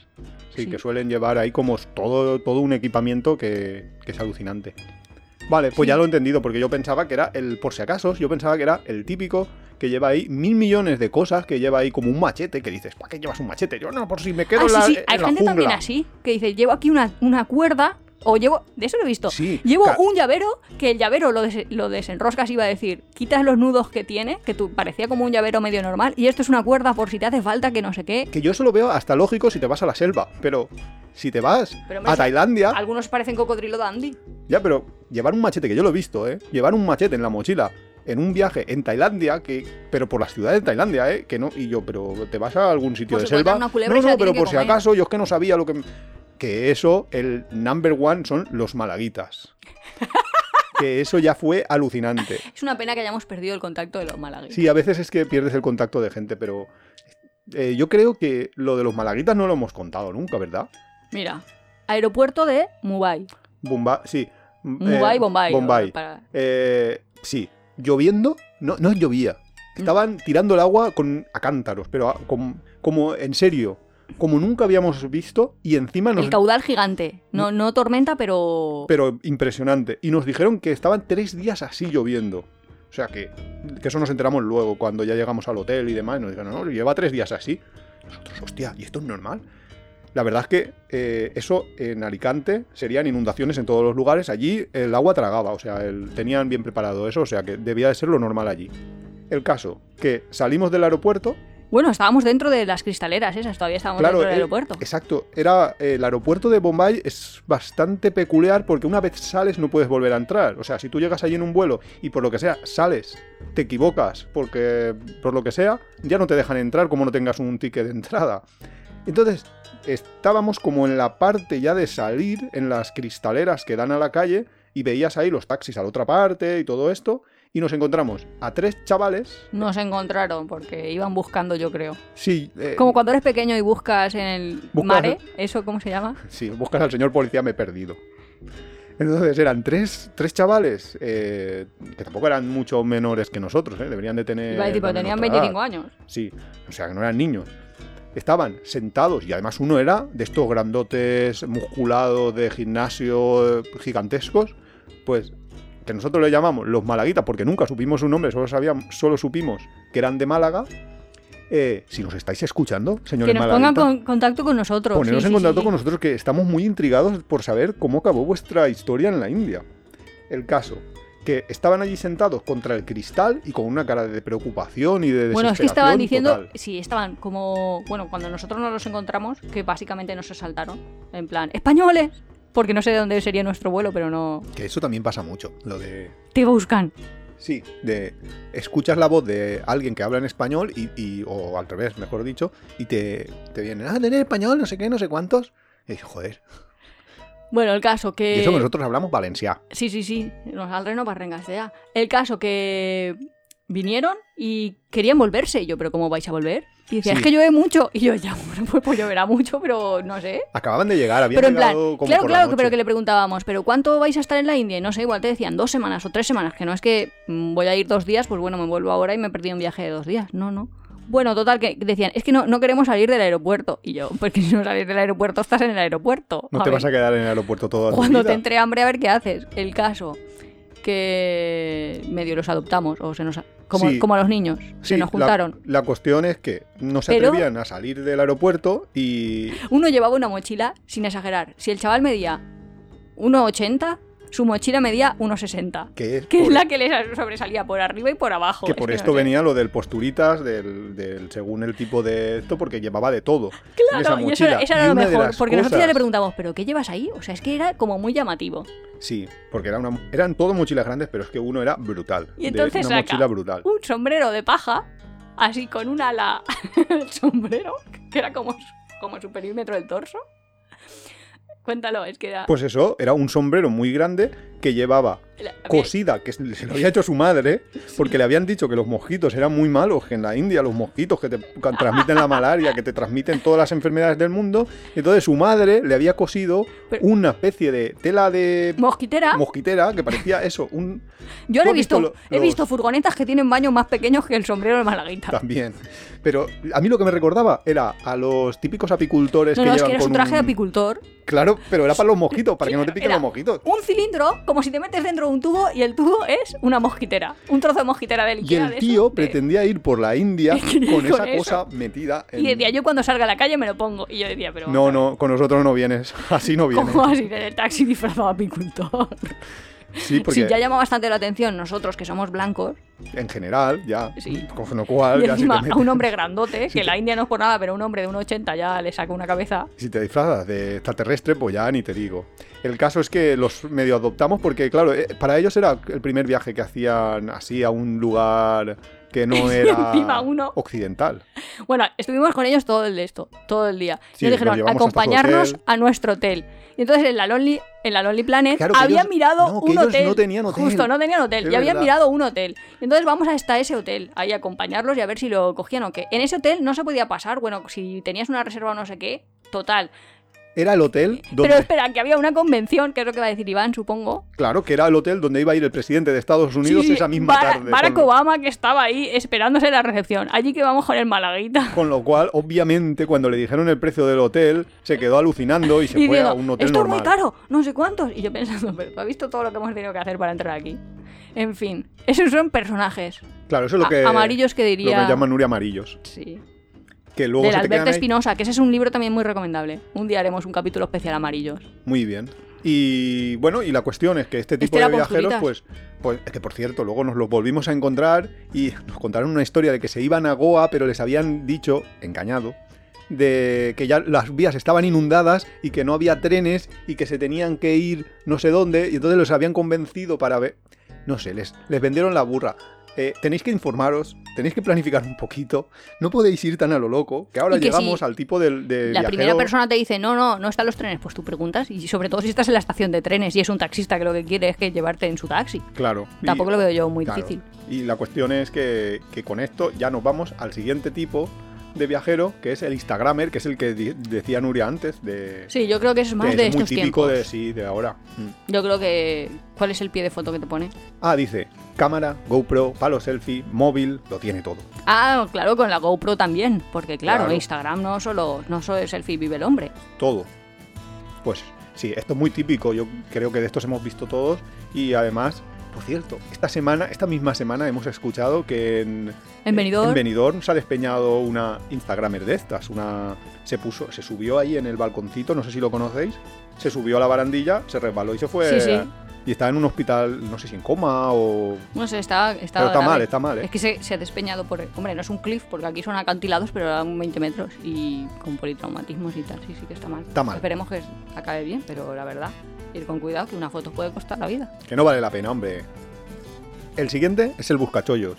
Sí, Sí. que suelen llevar ahí como todo, todo un equipamiento que, que es alucinante. Vale, pues Sí. ya lo he entendido, porque yo pensaba que era el, por si acaso, yo pensaba que era el típico que lleva ahí mil millones de cosas, que lleva ahí como un machete, que dices, ¿para qué llevas un machete? Yo no, por si me quedo Ah, en sí, la, sí. en Hay gente también jungla". así. Que dice, llevo aquí una, una cuerda. O llevo. De eso lo he visto. Sí, Llevo un llavero que el llavero lo, des- lo desenroscas, iba a decir, quitas los nudos que tiene, que tú parecía como un llavero medio normal, y esto es una cuerda por si te hace falta, que no sé qué. Que yo eso lo veo hasta lógico si te vas a la selva, pero si te vas Pero, hombre, a Tailandia, Algunos parecen cocodrilo dandy. Ya, pero llevar un machete, que yo lo he visto, ¿eh? Llevar un machete en la mochila en un viaje en Tailandia, que pero por las ciudades de Tailandia, ¿eh? Que no, y yo, pero ¿te vas a algún sitio Pues de selva? no, no, pero por si comer. acaso, yo es que no sabía lo que... Que eso, el number one son los malaguitas. que eso ya fue alucinante. Es una pena que hayamos perdido el contacto de los malagueños. Sí, a veces es que pierdes el contacto de gente, pero... eh, yo creo que lo de los malaguitas no lo hemos contado nunca, ¿verdad? Mira, aeropuerto de Mumbai. Bombay, sí. Mumbai, Eh, Bombay. Bombay. para- Eh, sí, lloviendo, no, no llovía. Estaban tirando el agua con a cántaros, pero a- com- como en serio, como nunca habíamos visto y encima nos... El caudal gigante. No, no tormenta, pero... Pero impresionante. Y nos dijeron que estaban tres días así lloviendo. O sea que, que eso nos enteramos luego, cuando ya llegamos al hotel y demás. y Nos dijeron, no, lleva tres días así. Nosotros, hostia, ¿y esto es normal? La verdad es que eh, eso en Alicante serían inundaciones en todos los lugares. Allí el agua tragaba, o sea, el- tenían bien preparado eso, o sea que debía de ser lo normal allí. El caso, que salimos del aeropuerto. Bueno, estábamos dentro de las cristaleras esas, todavía estábamos Claro, dentro del eh, aeropuerto. Exacto, era el aeropuerto de Bombay es bastante peculiar porque una vez sales no puedes volver a entrar. O sea, si tú llegas allí en un vuelo y por lo que sea sales, te equivocas porque por lo que sea, ya no te dejan entrar como no tengas un ticket de entrada. Entonces, estábamos como en la parte ya de salir, en las cristaleras que dan a la calle, y veías ahí los taxis a la otra parte y todo esto, y nos encontramos a tres chavales. Nos encontraron porque iban buscando, yo creo. Sí, eh, Como cuando eres pequeño y buscas en el Buscas- mare, ¿eso cómo se llama? Sí, buscas al señor policía, me he perdido. Entonces eran tres, tres chavales eh, que tampoco eran mucho menores que nosotros, ¿eh? deberían de tener. Iba también tenían otra 25 edad. años. Sí, o sea que no eran niños. Estaban sentados y además uno era de estos grandotes musculados de gimnasio eh, gigantescos, pues que nosotros le llamamos los malaguitas porque nunca supimos su nombre, solo, sabíamos, solo supimos que eran de Málaga. Eh, si nos estáis escuchando, señores Que nos pongan con contacto con nosotros. Poneros sí, en sí, contacto sí, con nosotros que estamos muy intrigados por saber cómo acabó vuestra historia en la India. El caso, que estaban allí sentados contra el cristal y con una cara de preocupación y de Bueno, es que estaban desesperación diciendo, total. sí, estaban como, bueno, cuando nosotros nos los encontramos, que básicamente nos asaltaron, en plan, españoles, porque no sé de dónde sería nuestro vuelo, pero no, Que eso también pasa mucho, lo de... te buscan. Sí, de... Escuchas la voz de alguien que habla en español y, y- o al revés, mejor dicho, y te, te vienen, ah, tener español, no sé qué, no sé cuántos. Y dices, joder. Bueno, el caso que... Y eso nosotros hablamos valencià. Sí, sí, sí, nos al reno para rengasear. El caso que vinieron y querían volverse. Y yo, ¿pero cómo vais a volver? Y decía, Sí. es que llueve mucho. Y yo, ya, bueno, pues, pues lloverá mucho, pero no sé. Acababan de llegar, habían Pero en plan, llegado como claro, por la claro, pero que le preguntábamos, ¿pero cuánto vais a estar en la India? Y no sé, igual te decían dos semanas o tres semanas, que no es que mm, voy a ir dos días, pues bueno, me vuelvo ahora y me perdí un viaje de dos días. No, no. Bueno, total, que decían, es que no, no queremos salir del aeropuerto. Y yo, porque si no sales del aeropuerto, estás en el aeropuerto. No A te ver, vas a quedar en el aeropuerto toda tu Cuando vida. te entre hambre, a ver qué haces. El caso que medio los adoptamos, o se nos, como, Sí. como a los niños, Sí, se nos la- juntaron. La, cuestión es que no se Pero- atrevían a salir del aeropuerto y. Uno llevaba una mochila, sin exagerar. Si el chaval medía 1,80, su mochila medía 1,60. Que es, Que es la que le sobresalía por arriba y por abajo. que Es por no esto sé. venía lo del posturitas, del, del- según el tipo de esto, porque llevaba de todo. en esa Claro, y eso, era Y lo mejor, porque nosotros ya le preguntamos, ¿pero qué llevas ahí? O sea, es que era como muy llamativo. Sí, porque era una, eran todo mochilas grandes, pero es que uno era brutal. Y de- entonces una saca mochila brutal. un sombrero de paja, así con un ala sombrero, que era como, como su perímetro del torso. Cuéntalo, es que era... Pues eso, era un sombrero muy grande que llevaba cosida, que se lo había hecho su madre, porque le habían dicho que los mosquitos eran muy malos, que en la India los mosquitos que te transmiten la malaria, que te transmiten todas las enfermedades del mundo, entonces su madre le había cosido una especie de tela de Mosquitera, mosquitera que parecía eso, un yo ¿tú he visto he visto furgonetas que tienen baños más pequeños que el sombrero de Malaguita. también. Pero a mí lo que me recordaba era a los típicos apicultores No, que no, es llevan que era su con traje de apicultor. Claro, pero era para los mosquitos, para que no te piquen los mosquitos. Un cilindro, como si te metes dentro un tubo y el tubo es una mosquitera. Un trozo de mosquitera de Y el de tío de- pretendía ir por la India con esa eso. cosa metida en... Y decía, yo cuando salga a la calle me lo pongo. Y yo decía, pero... No, no, con nosotros no vienes. Así no vienes. ¿Cómo vas a ir en el taxi disfrazado de apicultor? Sí, porque Sí, ya llama bastante la atención nosotros que somos blancos. en general, ya, Sí. con lo cual, Y ya si encima a un hombre grandote, que la India no es por nada, pero un hombre de 1,80 ya le saca una cabeza. si te disfrazas de extraterrestre, pues ya ni te digo. El caso es que los medio adoptamos porque, claro, eh, para ellos era el primer viaje que hacían así a un lugar que no era uno- occidental. Bueno, estuvimos con ellos todo el esto, todo el día. Sí, y nos dijeron, acompañarnos a nuestro hotel. Y entonces en la Lonely, en la Lonely Planet Claro, había ellos- mirado no, un hotel. no tenían hotel. Justo, no tenían hotel. Es y habían mirado un hotel. Y entonces vamos hasta ese hotel, ahí a acompañarlos y a ver si lo cogían o qué. En ese hotel no se podía pasar, bueno, si tenías una reserva o no sé qué, total. Era el hotel donde... Pero espera, que había una convención, que es lo que va a decir Iván, supongo. Claro, que era el hotel donde iba a ir el presidente de Estados Unidos Sí, esa misma Bara- tarde. Barack con, lo- Obama que estaba ahí esperándose la recepción. Allí que vamos con el Malaguita. con lo cual, obviamente, cuando le dijeron el precio del hotel, se quedó alucinando y se Y fue a diciendo, un hotel esto normal. es muy caro, no sé cuántos. Y yo pensando, pero ¿tú has visto todo lo que hemos tenido que hacer para entrar aquí? En fin, esos son personajes. Claro, eso es lo A- que... amarillos que Lo diría... que llaman Nuria amarillos. Sí. Que luego Del se Alberto ahí- Espinosa, que ese es un libro también muy recomendable. Un día haremos un capítulo especial amarillos. Muy bien. Y bueno, y la cuestión es que este tipo Este de viajeros, pues, pues, es que por cierto, luego nos los volvimos a encontrar y nos contaron una historia de que se iban a Goa, pero les habían dicho, engañado, de que ya las vías estaban inundadas y que no había trenes y que se tenían que ir no sé dónde, y entonces los habían convencido para ver. No sé, les, les vendieron la burra. Eh, tenéis que informaros, tenéis que planificar un poquito, no podéis ir tan a lo loco, que ahora que llegamos si al tipo del de La viajero- primera persona te dice, no, no, no están los trenes. Pues tú preguntas, y sobre todo si estás en la estación de trenes y es un taxista que lo que quiere es que llevarte en su taxi. Claro. y- Tampoco lo veo yo muy Claro. difícil. Y la cuestión es que, que con esto ya nos vamos al siguiente tipo de viajero, que es el Instagramer, que es el que decía Nuria antes, de, Sí, yo creo que es que más es de muy estos típico tiempos. de sí, de ahora. Mm. Yo creo que... ¿Cuál es el pie de foto que te pone? Ah, dice, cámara, GoPro, palo selfie, móvil, lo tiene todo. Ah, claro, con la GoPro también. Porque claro, Claro. Instagram no solo, no solo es selfie vive el hombre. Todo. Pues sí, esto es muy típico, yo creo que de estos hemos visto todos y además, por cierto, esta semana, esta misma semana hemos escuchado que en, En Benidorm. en Benidorm se ha despeñado una Instagramer de estas, una se puso, se subió ahí en el balconcito, no sé si lo conocéis, se subió a la barandilla, se resbaló y se fue Sí, sí. Y está en un hospital, no sé si en coma o No sé, está, está, pero está mal, está mal, ¿eh? Es que se, se ha despeñado por... Hombre, no es un cliff, porque aquí son acantilados, pero a 20 metros y con politraumatismos y tal. Sí, sí que está mal. Está mal. Esperemos que acabe bien, pero la verdad, ir con cuidado, que una foto puede costar la vida. Que no vale la pena, hombre. El siguiente es el buscachollos.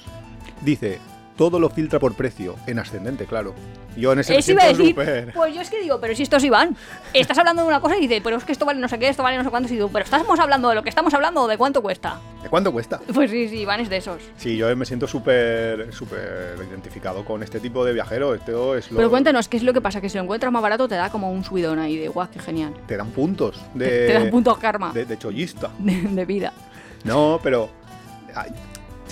Dice, todo lo filtra por precio, en ascendente, claro. Yo en ese Eso iba a decir, pues yo es que digo, pero si estos Iván, estás hablando de una cosa y dice, pero es que esto vale no sé qué, esto vale no sé cuánto, y digo, pero estamos hablando de lo que estamos hablando o de cuánto cuesta. ¿De cuánto cuesta? Pues sí, sí, Iván es de esos. Sí, yo me siento súper súper identificado con este tipo de viajero. Esto es lo... Pero cuéntanos, ¿qué es lo que pasa? Que si lo encuentras más barato te da como un subidón ahí de guau, qué genial. Te dan puntos de, Te, te dan puntos karma de, de chollista. de, de vida. No, pero...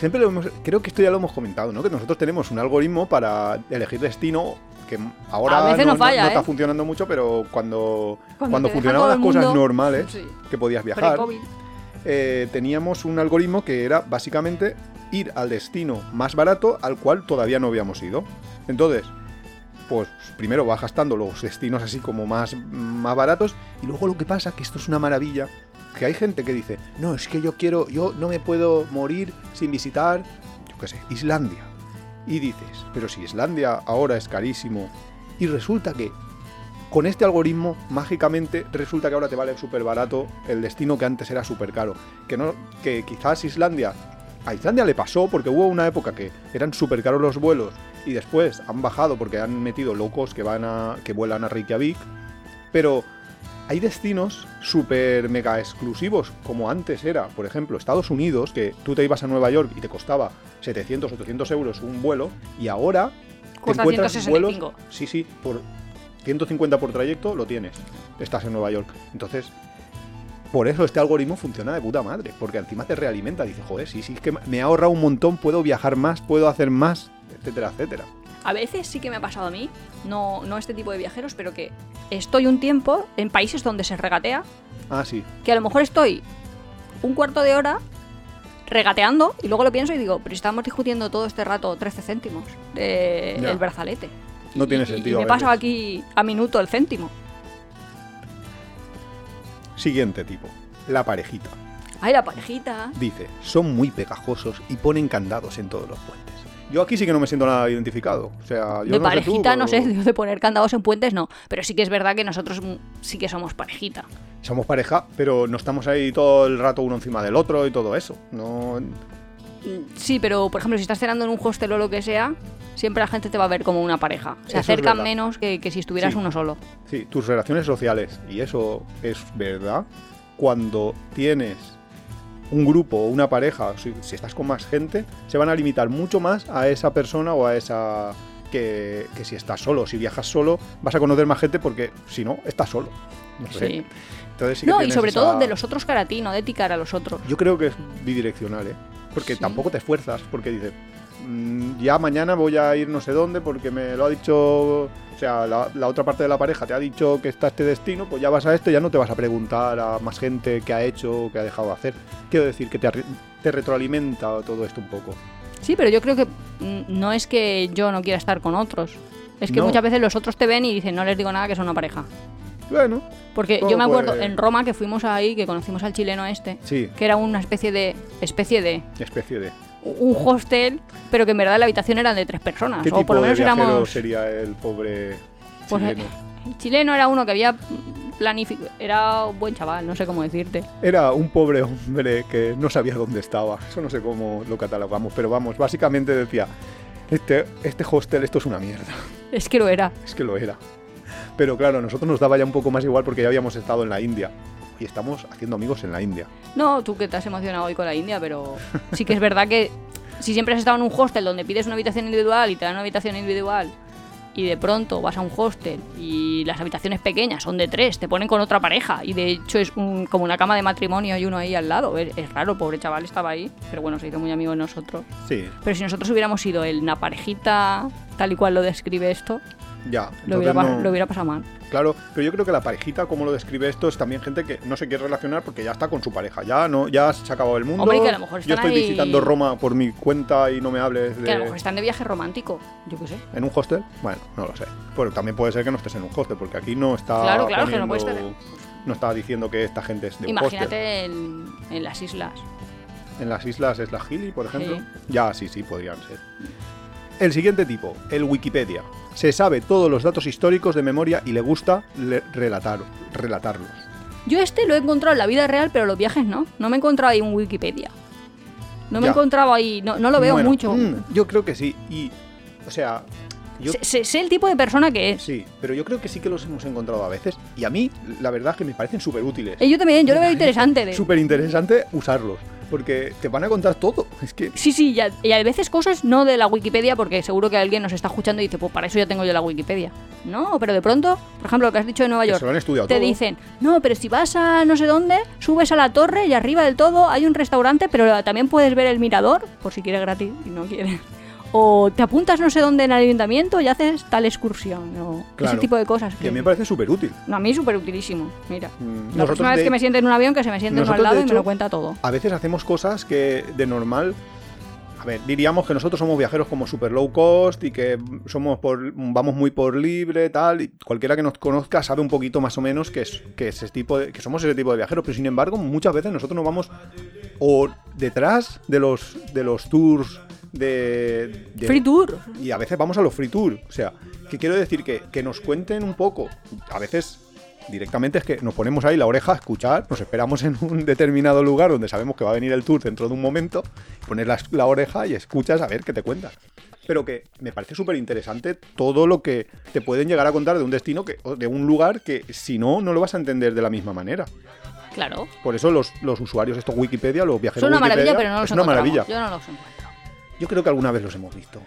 siempre lo hemos... Creo que esto ya lo hemos comentado, ¿no? Que nosotros tenemos un algoritmo para elegir destino que ahora no, no falla, no está ¿eh? funcionando mucho, pero cuando, Cuando funcionaban las cosas normales Sí. que podías viajar, eh, teníamos un algoritmo que era básicamente ir al destino más barato al cual todavía no habíamos ido. Entonces, pues primero vas gastando los destinos así como más, más baratos y luego lo que pasa, que esto es una maravilla, que hay gente que dice, no, es que yo quiero, yo no me puedo morir sin visitar, yo qué sé, Islandia. Y dices, pero si Islandia ahora es carísimo, y resulta que con este algoritmo, mágicamente, resulta que ahora te vale súper barato el destino que antes era súper caro. Que, no, que quizás Islandia, a Islandia le pasó porque hubo una época que eran súper caros los vuelos y después han bajado porque han metido locos que, van a, que vuelan a Reykjavik, pero hay destinos súper mega exclusivos, como antes era, por ejemplo, Estados Unidos, que tú te ibas a Nueva York y te costaba 700, 800 euros un vuelo, y ahora te encuentras 165. vuelos, sí, sí, por 150 por trayecto lo tienes, estás en Nueva York. Entonces, por eso este algoritmo funciona de puta madre, porque encima te realimenta, dice, joder, sí, sí, es que me ha ahorrado un montón, puedo viajar más, puedo hacer más, etcétera, etcétera. A veces sí que me ha pasado a mí, no, no este tipo de viajeros, pero que estoy un tiempo en países donde se regatea, Ah, sí, que a lo mejor estoy un cuarto de hora regateando y luego lo pienso y digo, pero si estábamos discutiendo todo este rato 13 céntimos del brazalete. No tiene Y- sentido Y, me paso aquí a minuto el céntimo. Siguiente tipo, la parejita. Ay, la parejita. Dice, son muy pegajosos y ponen candados en todos los puentes. Yo aquí sí que no me siento nada identificado. O sea, yo de no parejita, sé tú, no sé, de poner candados en puentes no. Pero sí que es verdad que nosotros mm, sí que somos parejita. Somos pareja, pero no estamos ahí todo el rato uno encima del otro y todo eso. No, Sí, pero por ejemplo, si estás cenando en un hostel o lo que sea, siempre la gente te va a ver como una pareja. Se Eso acercan menos que, que si estuvieras Sí. uno solo. Sí, tus relaciones sociales, y eso es verdad, cuando tienes un grupo o una pareja, si, si estás con más gente, se van a limitar mucho más a esa persona o a esa que, que si estás solo. Si viajas solo, vas a conocer más gente porque si no, estás solo. No sé. Sí. Entonces sí que No, y sobre esa- todo de los otros cara a ti, no de ti cara a los otros. Yo creo que es bidireccional, ¿eh? Porque Sí. tampoco te esfuerzas, porque dices, "Mm, ya mañana voy a ir no sé dónde porque me lo ha dicho, o sea, la, la otra parte de la pareja te ha dicho que está este destino, pues ya vas a este, ya no te vas a preguntar a más gente qué ha hecho o qué ha dejado de hacer. Quiero decir que te, retroalimenta todo esto un poco. Sí, pero yo creo que mm, no es que yo no quiera estar con otros. Es que No. muchas veces los otros te ven y dicen, no les digo nada que son una pareja. Bueno, Porque yo me acuerdo puede- en Roma que fuimos ahí, que conocimos al chileno este, sí, que era una especie de especie de especie de... un hostel, pero que en verdad la habitación era de tres personas. ¿Qué o tipo por lo de menos viajero éramos. sería el pobre Pues, chileno? El chileno era uno que había planificado. Era un buen chaval, no sé cómo decirte. Era un pobre hombre que no sabía dónde estaba. Eso no sé cómo lo catalogamos, pero vamos, básicamente decía, este, este hostel, esto es una mierda. Es que lo era. Es que lo era. Pero claro, a nosotros nos daba ya un poco más igual porque ya habíamos estado en la India. Y estamos haciendo amigos en la India. No, tú que te has emocionado hoy con la India, pero sí que es verdad que si siempre has estado en un hostel donde pides una habitación individual y te dan una habitación individual y de pronto vas a un hostel y las habitaciones pequeñas son de tres, te ponen con otra pareja y de hecho es un- como una cama de matrimonio y uno ahí al lado. Es, es raro, pobre chaval estaba ahí, pero bueno, se hizo muy amigo de nosotros. Sí, Pero si nosotros hubiéramos sido el una parejita tal y cual lo describe esto, ya. lo hubiera, Entonces pa- no- lo hubiera pasado mal. Claro, pero yo creo que la parejita, como lo describe esto, es también gente que no se quiere relacionar porque ya está con su pareja. Ya no, ya se ha acabado el mundo. Hombre, que a lo mejor yo estoy ahí- visitando Roma por mi cuenta y no me hables de. Que a lo mejor están de viaje romántico, yo qué sé. ¿En un hostel? Bueno, no lo sé. Pero también puede ser que no estés en un hostel, porque aquí no está. Claro, claro, que no puede poniendo- No está diciendo que esta gente es de un hostel. Imagínate en, en las islas. En las islas es la Gili, por ejemplo. Sí. Ya, sí, sí, podrían ser. El siguiente tipo, el Wikipedia. Se sabe todos los datos históricos de memoria y le gusta le- relatar, relatarlos. Yo este lo he encontrado en la vida real, pero los viajes no. No me he encontrado ahí en Wikipedia. No me he encontrado ahí, no, no lo veo Bueno, mucho. mm, yo creo que sí. Y, o sea, yo Sé, sé- el tipo de persona que es. sí, pero yo creo que sí que los hemos encontrado a veces. Y a mí, la verdad es que me parecen súper útiles. Eh, yo también, yo lo veo interesante. De... Súper interesante usarlos. Porque te van a contar todo. Es que Sí, sí, y a, y a veces cosas no de la Wikipedia, porque seguro que alguien nos está escuchando y dice, pues para eso ya tengo yo la Wikipedia. No, pero de pronto, por ejemplo, lo que has dicho de Nueva York, se lo han estudiado te todo. dicen, no, pero si vas a no sé dónde, subes a la torre y arriba del todo hay un restaurante, pero también puedes ver el mirador, por si quieres gratis y no quieres. O te apuntas no sé dónde en el ayuntamiento y haces tal excursión. O Claro, ese tipo de cosas. Que me parece súper útil. No, a mí súper utilísimo. Mira. Mm, La próxima vez que me siente en un avión, que se me siente uno al lado y me lo cuenta todo. a veces hacemos cosas que de normal a ver, diríamos que nosotros somos viajeros como super low cost y que somos por, vamos muy por libre, tal. Y cualquiera que nos conozca sabe un poquito más o menos que, es, que, ese tipo de- que somos ese tipo de viajeros. Pero sin embargo, muchas veces nosotros nos vamos o detrás de los, de los tours de, de- Free tour. y a veces vamos a los free tour. O sea, que quiero decir que, que nos cuenten un poco. A veces directamente es que nos ponemos ahí la oreja a escuchar, nos esperamos en un determinado lugar donde sabemos que va a venir el tour dentro de un momento, pones la, la oreja y escuchas a ver qué te cuentan. Pero que me parece súper interesante todo lo que te pueden llegar a contar de un destino, que, de un lugar que si no, no lo vas a entender de la misma manera. Claro. Por eso los, los usuarios, estos Wikipedia, los viajeros Son una Wikipedia, maravilla, pero no los es una maravilla. Yo no los encuentro. Yo creo que alguna vez los hemos visto.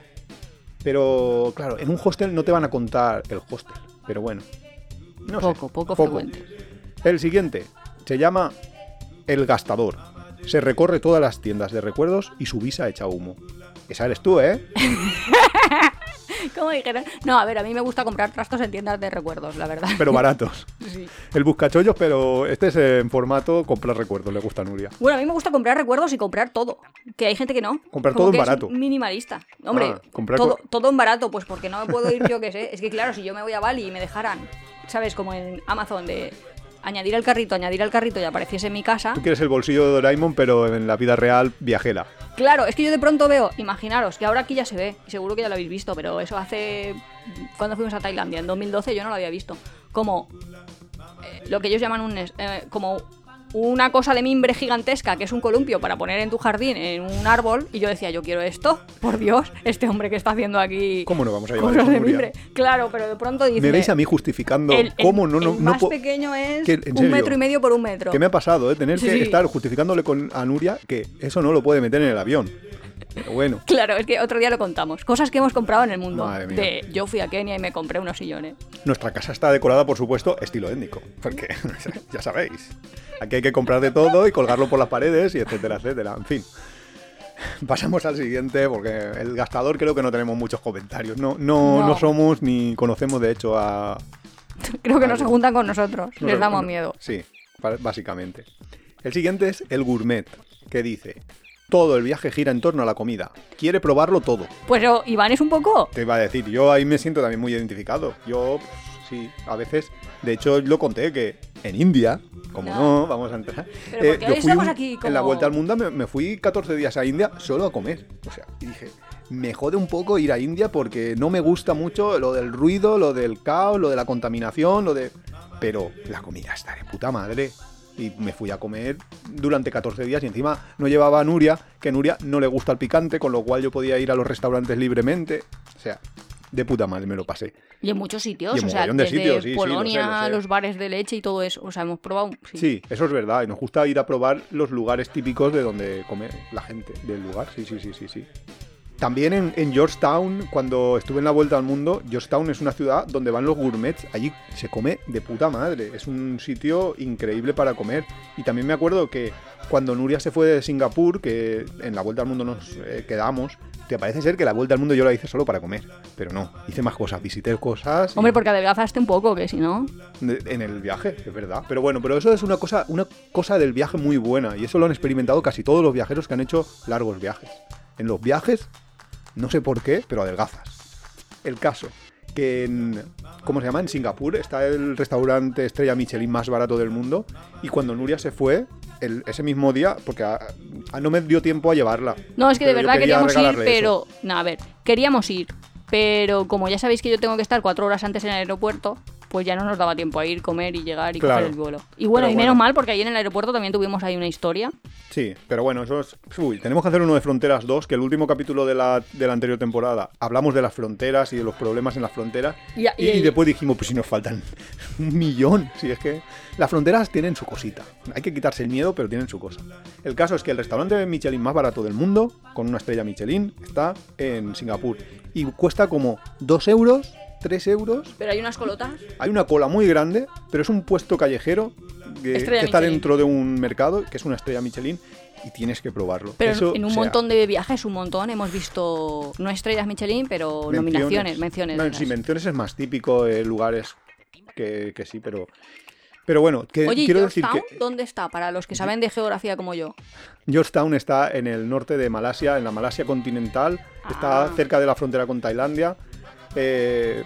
Pero, claro, en un hostel no te van a contar el hostel. Pero bueno. No sé. Poco, poco frecuente. El siguiente se llama El Gastador. Se recorre todas las tiendas de recuerdos y su visa echa humo. Esa eres tú, ¿eh? ¿Cómo dijeron? No, a ver, a mí me gusta comprar trastos en tiendas de recuerdos, la verdad. Pero baratos. Sí. El buscachollos, pero este es en formato comprar recuerdos, le gusta a Nuria. Bueno, a mí me gusta comprar recuerdos y comprar todo. Que hay gente que no. Comprar Como todo en que es barato. minimalista. Hombre, Ah, comprar todo, todo en barato, pues porque no me puedo ir yo que sé. Es que claro, si yo me voy a Bali y me dejaran, ¿sabes? Como en Amazon de añadir al carrito, añadir al carrito y apareciese en mi casa. Tú quieres el bolsillo de Doraemon, pero en la vida real viajera. Claro, es que yo de pronto veo, imaginaros, que ahora aquí ya se ve, y seguro que ya lo habéis visto, pero eso hace... cuando fuimos a Tailandia? En 2012 yo no lo había visto. Como eh, lo que ellos llaman un... eh, como una cosa de mimbre gigantesca, que es un columpio para poner en tu jardín, en un árbol, y yo decía, yo quiero esto, por Dios, este hombre que está haciendo aquí... ¿Cómo no vamos a llevar cosas de mimbre. Claro, pero de pronto dice... Me veis a mí justificando el, el- cómo no, no, el más pequeño es que- un serio. metro y medio por un metro. ¿Qué me ha pasado, eh? Tener que Sí. estar justificándole con, a Nuria que eso no lo puede meter en el avión. Pero bueno. Claro, es que otro día lo contamos. Cosas que hemos comprado en el mundo. Madre mía. De yo fui a Kenia y me compré unos sillones. Nuestra casa está decorada, por supuesto, estilo étnico. Porque, ya sabéis, aquí hay que comprar de todo y colgarlo por las paredes y etcétera, etcétera. En fin. Pasamos al siguiente, porque el gastador creo que no tenemos muchos comentarios. No, no, No. no somos ni conocemos, de hecho, a... Creo que no se juntan con nosotros. no- Les damos miedo. Sí, básicamente. El siguiente es el gourmet, que dice... Todo el viaje gira en torno a la comida. Quiere probarlo todo. Pues oh, Iván es un poco. Te iba a decir, yo ahí me siento también muy identificado. Yo, pues, sí, a veces, de hecho, lo conté que en India, como No. no, vamos a entrar. Pero eh, yo fui un- aquí en la vuelta al mundo, me, me fui 14 días a India solo a comer. O sea, y dije, me jode un poco ir a India porque no me gusta mucho lo del ruido, lo del caos, lo de la contaminación, lo de. Pero la comida está de puta madre. Y me fui a comer durante 14 días y encima no llevaba a Nuria, que a Nuria no le gusta el picante, con lo cual yo podía ir a los restaurantes libremente. O sea, de puta madre me lo pasé. Y en muchos sitios. Y en o sea, desde sitios, sí, sí, lo sé, Polonia, lo sé. los bares de leche y todo eso. O sea, hemos probado. Sí. Sí, eso es verdad. Y nos gusta ir a probar los lugares típicos de donde come la gente del lugar. Sí, sí, sí, sí, sí. También en, en Georgetown, cuando estuve en la vuelta al mundo, Georgetown es una ciudad donde van los gourmets. Allí se come de puta madre. Es un sitio increíble para comer. Y también me acuerdo que cuando Nuria se fue de Singapur, que en la vuelta al mundo nos eh, quedamos, te parece ser que la vuelta al mundo yo la hice solo para comer. Pero no, hice más cosas, visité cosas. y- Hombre, porque adelgazaste un poco, que si no. en el viaje, es verdad. Pero bueno, pero eso es una cosa, una cosa del viaje muy buena. Y eso lo han experimentado casi todos los viajeros que han hecho largos viajes. En los viajes, no sé por qué, pero adelgazas. El caso, que en. ¿Cómo se llama? En Singapur está el restaurante estrella Michelin más barato del mundo. Y cuando Nuria se fue, el- ese mismo día, porque a- a- no me dio tiempo a llevarla. No, es que de verdad quería queríamos ir, pero. No, a ver, queríamos ir. Pero como ya sabéis que yo tengo que estar cuatro horas antes en el aeropuerto, pues ya no nos daba tiempo a ir, comer y llegar y Claro. coger el vuelo. Y bueno, Pero y menos bueno. mal, porque ahí en el aeropuerto también tuvimos ahí una historia. Sí, pero bueno, eso es... Uy, tenemos que hacer uno de Fronteras 2, que el último capítulo de la, de la anterior temporada hablamos de las fronteras y de los problemas en las fronteras. Y- Y, y- después dijimos, pues si nos faltan un millón. Si es que las fronteras tienen su cosita. Hay que quitarse el miedo, pero tienen su cosa. El caso es que el restaurante Michelin más barato del mundo, con una estrella Michelin, está en Singapur. Y cuesta como 2 euros, 3 euros. Pero hay unas colotas. Hay una cola muy grande, pero es un puesto callejero que, está dentro de un mercado, que es una estrella Michelin, y tienes que probarlo. Pero Eso, en un o sea, montón de viajes, un montón, hemos visto, no estrellas Michelin, pero nominaciones, menciones. No, sí, menciones es más típico, eh, lugares que, que sí, pero Pero bueno, que Oye, ¿y quiero decir que dónde está? Para los que saben de geografía como yo. Georgetown está en el norte de Malasia, en la Malasia continental, está Ah. cerca de la frontera con Tailandia. Eh,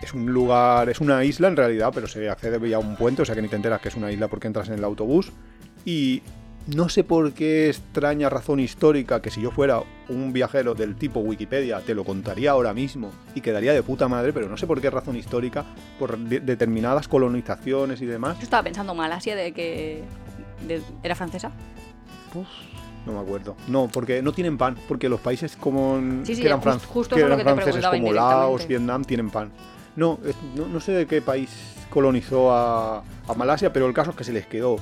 es un lugar, es una isla en realidad, pero se accede vía un puente, o sea que ni te enteras que es una isla porque entras en el autobús. Y no sé por qué extraña razón histórica que si yo fuera un viajero del tipo Wikipedia te lo contaría ahora mismo y quedaría de puta madre, pero no sé por qué razón histórica, por de- determinadas colonizaciones y demás. Yo estaba pensando Malasia de que de- era francesa. No me acuerdo. No, porque no tienen pan, porque los países como Sí, sí, que eran, just- justo que que franceses como Laos. Vietnam tienen pan. No, no sé de qué país colonizó a, a Malasia, pero el caso es que se les quedó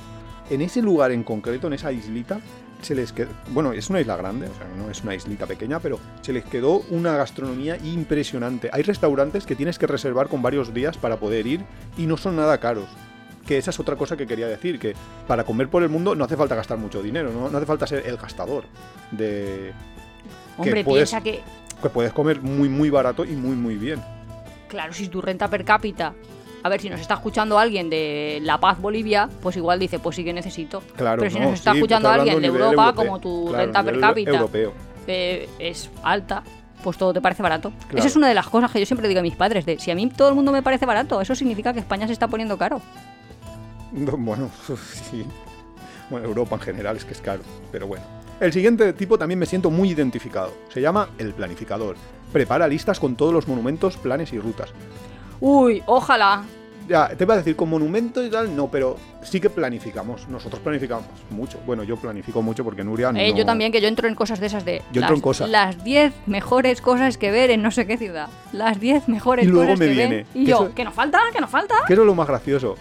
en ese lugar en concreto, en esa islita, se les quedó, bueno, es una isla grande, o sea, no es una islita pequeña, pero se les quedó una gastronomía impresionante. Hay restaurantes que tienes que reservar con varios días para poder ir y no son nada caros. Que esa es otra cosa que quería decir, que para comer por el mundo no hace falta gastar mucho dinero, no, no hace falta ser el gastador de Hombre, puedes- piensa que, que puedes comer muy muy barato y muy muy bien. claro, si tu renta per cápita. A ver, si nos está escuchando alguien de La Paz, Bolivia, pues igual dice, pues sí que necesito. Claro, Pero si no, nos está sí, escuchando estoy alguien de Europa, europeo. como tu Claro, renta per cápita Europeo. eh, es alta, pues todo te parece barato. Claro. Esa es una de las cosas que yo siempre digo a mis padres, de si a mí todo el mundo me parece barato, eso significa que España se está poniendo caro. No, Bueno, sí. Bueno, Europa en general es que es caro, pero bueno. El siguiente tipo también me siento muy identificado. Se llama el planificador. Prepara listas con todos los monumentos, planes y rutas. Uy, ojalá. Ya, te iba a decir, con monumentos y tal, no, pero sí que planificamos. Nosotros planificamos mucho. Bueno, yo planifico mucho porque Nuria Eh, no... Yo también, que yo entro en cosas de esas de... Yo las, entro en cosas. Las 10 mejores cosas que ver en no sé qué ciudad. Las 10 mejores Y luego cosas me que viene, ver. Y que yo, eso- ¿que nos falta? ¿Que nos falta? ¿Qué es lo más gracioso?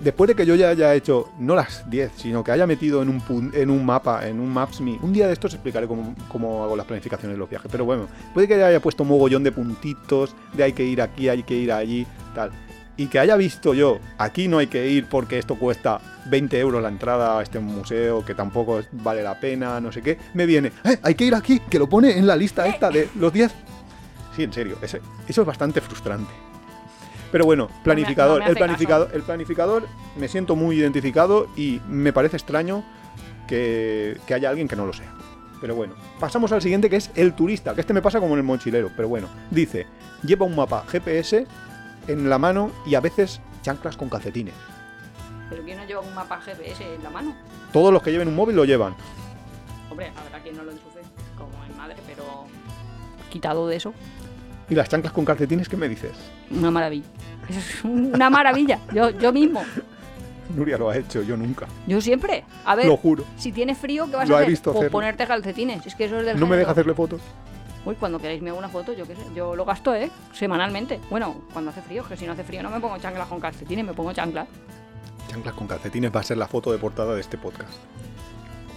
Después de que yo ya haya hecho, no las 10, sino que haya metido en un, en un mapa, en un Maps.me, un día de estos explicaré cómo, cómo hago las planificaciones de los viajes, pero bueno, puede que ya haya puesto un mogollón de puntitos, de hay que ir aquí, hay que ir allí, tal. Y que haya visto yo, aquí no hay que ir porque esto cuesta 20 euros la entrada a este museo, que tampoco vale la pena, no sé qué, me viene, "Eh, hay que ir aquí, que lo pone en la lista esta de los 10. Sí, en serio, eso es bastante frustrante. Pero bueno, planificador. no me el, planificador el planificador me siento muy identificado y me parece extraño que, que haya alguien que no lo sea. Pero bueno, pasamos al siguiente que es el turista, que este me pasa como en el mochilero, pero bueno, dice, lleva un mapa GPS en la mano y a veces chanclas con calcetines. Pero ¿quién no lleva un mapa GPS en la mano? Todos los que lleven un móvil lo llevan. Hombre, habrá quien no lo enchufe, como en madre, pero... Quitado de eso, ¿Y las chanclas con calcetines qué me dices? una maravilla. Es una maravilla. Yo, yo mismo. Nuria lo ha hecho, yo nunca. Yo siempre. A ver, Lo juro. si tienes frío, ¿qué vas Lo a he hacer? visto Pues hacerlo. ponerte calcetines. Es que eso es del No me deja hacerle fotos. Uy, cuando queráis me hago una foto, yo qué sé. Yo lo gasto, ¿eh? Semanalmente. Bueno, cuando hace frío, que si no hace frío no me pongo chanclas con calcetines, me pongo chanclas. Chanclas con calcetines va a ser la foto de portada de este podcast.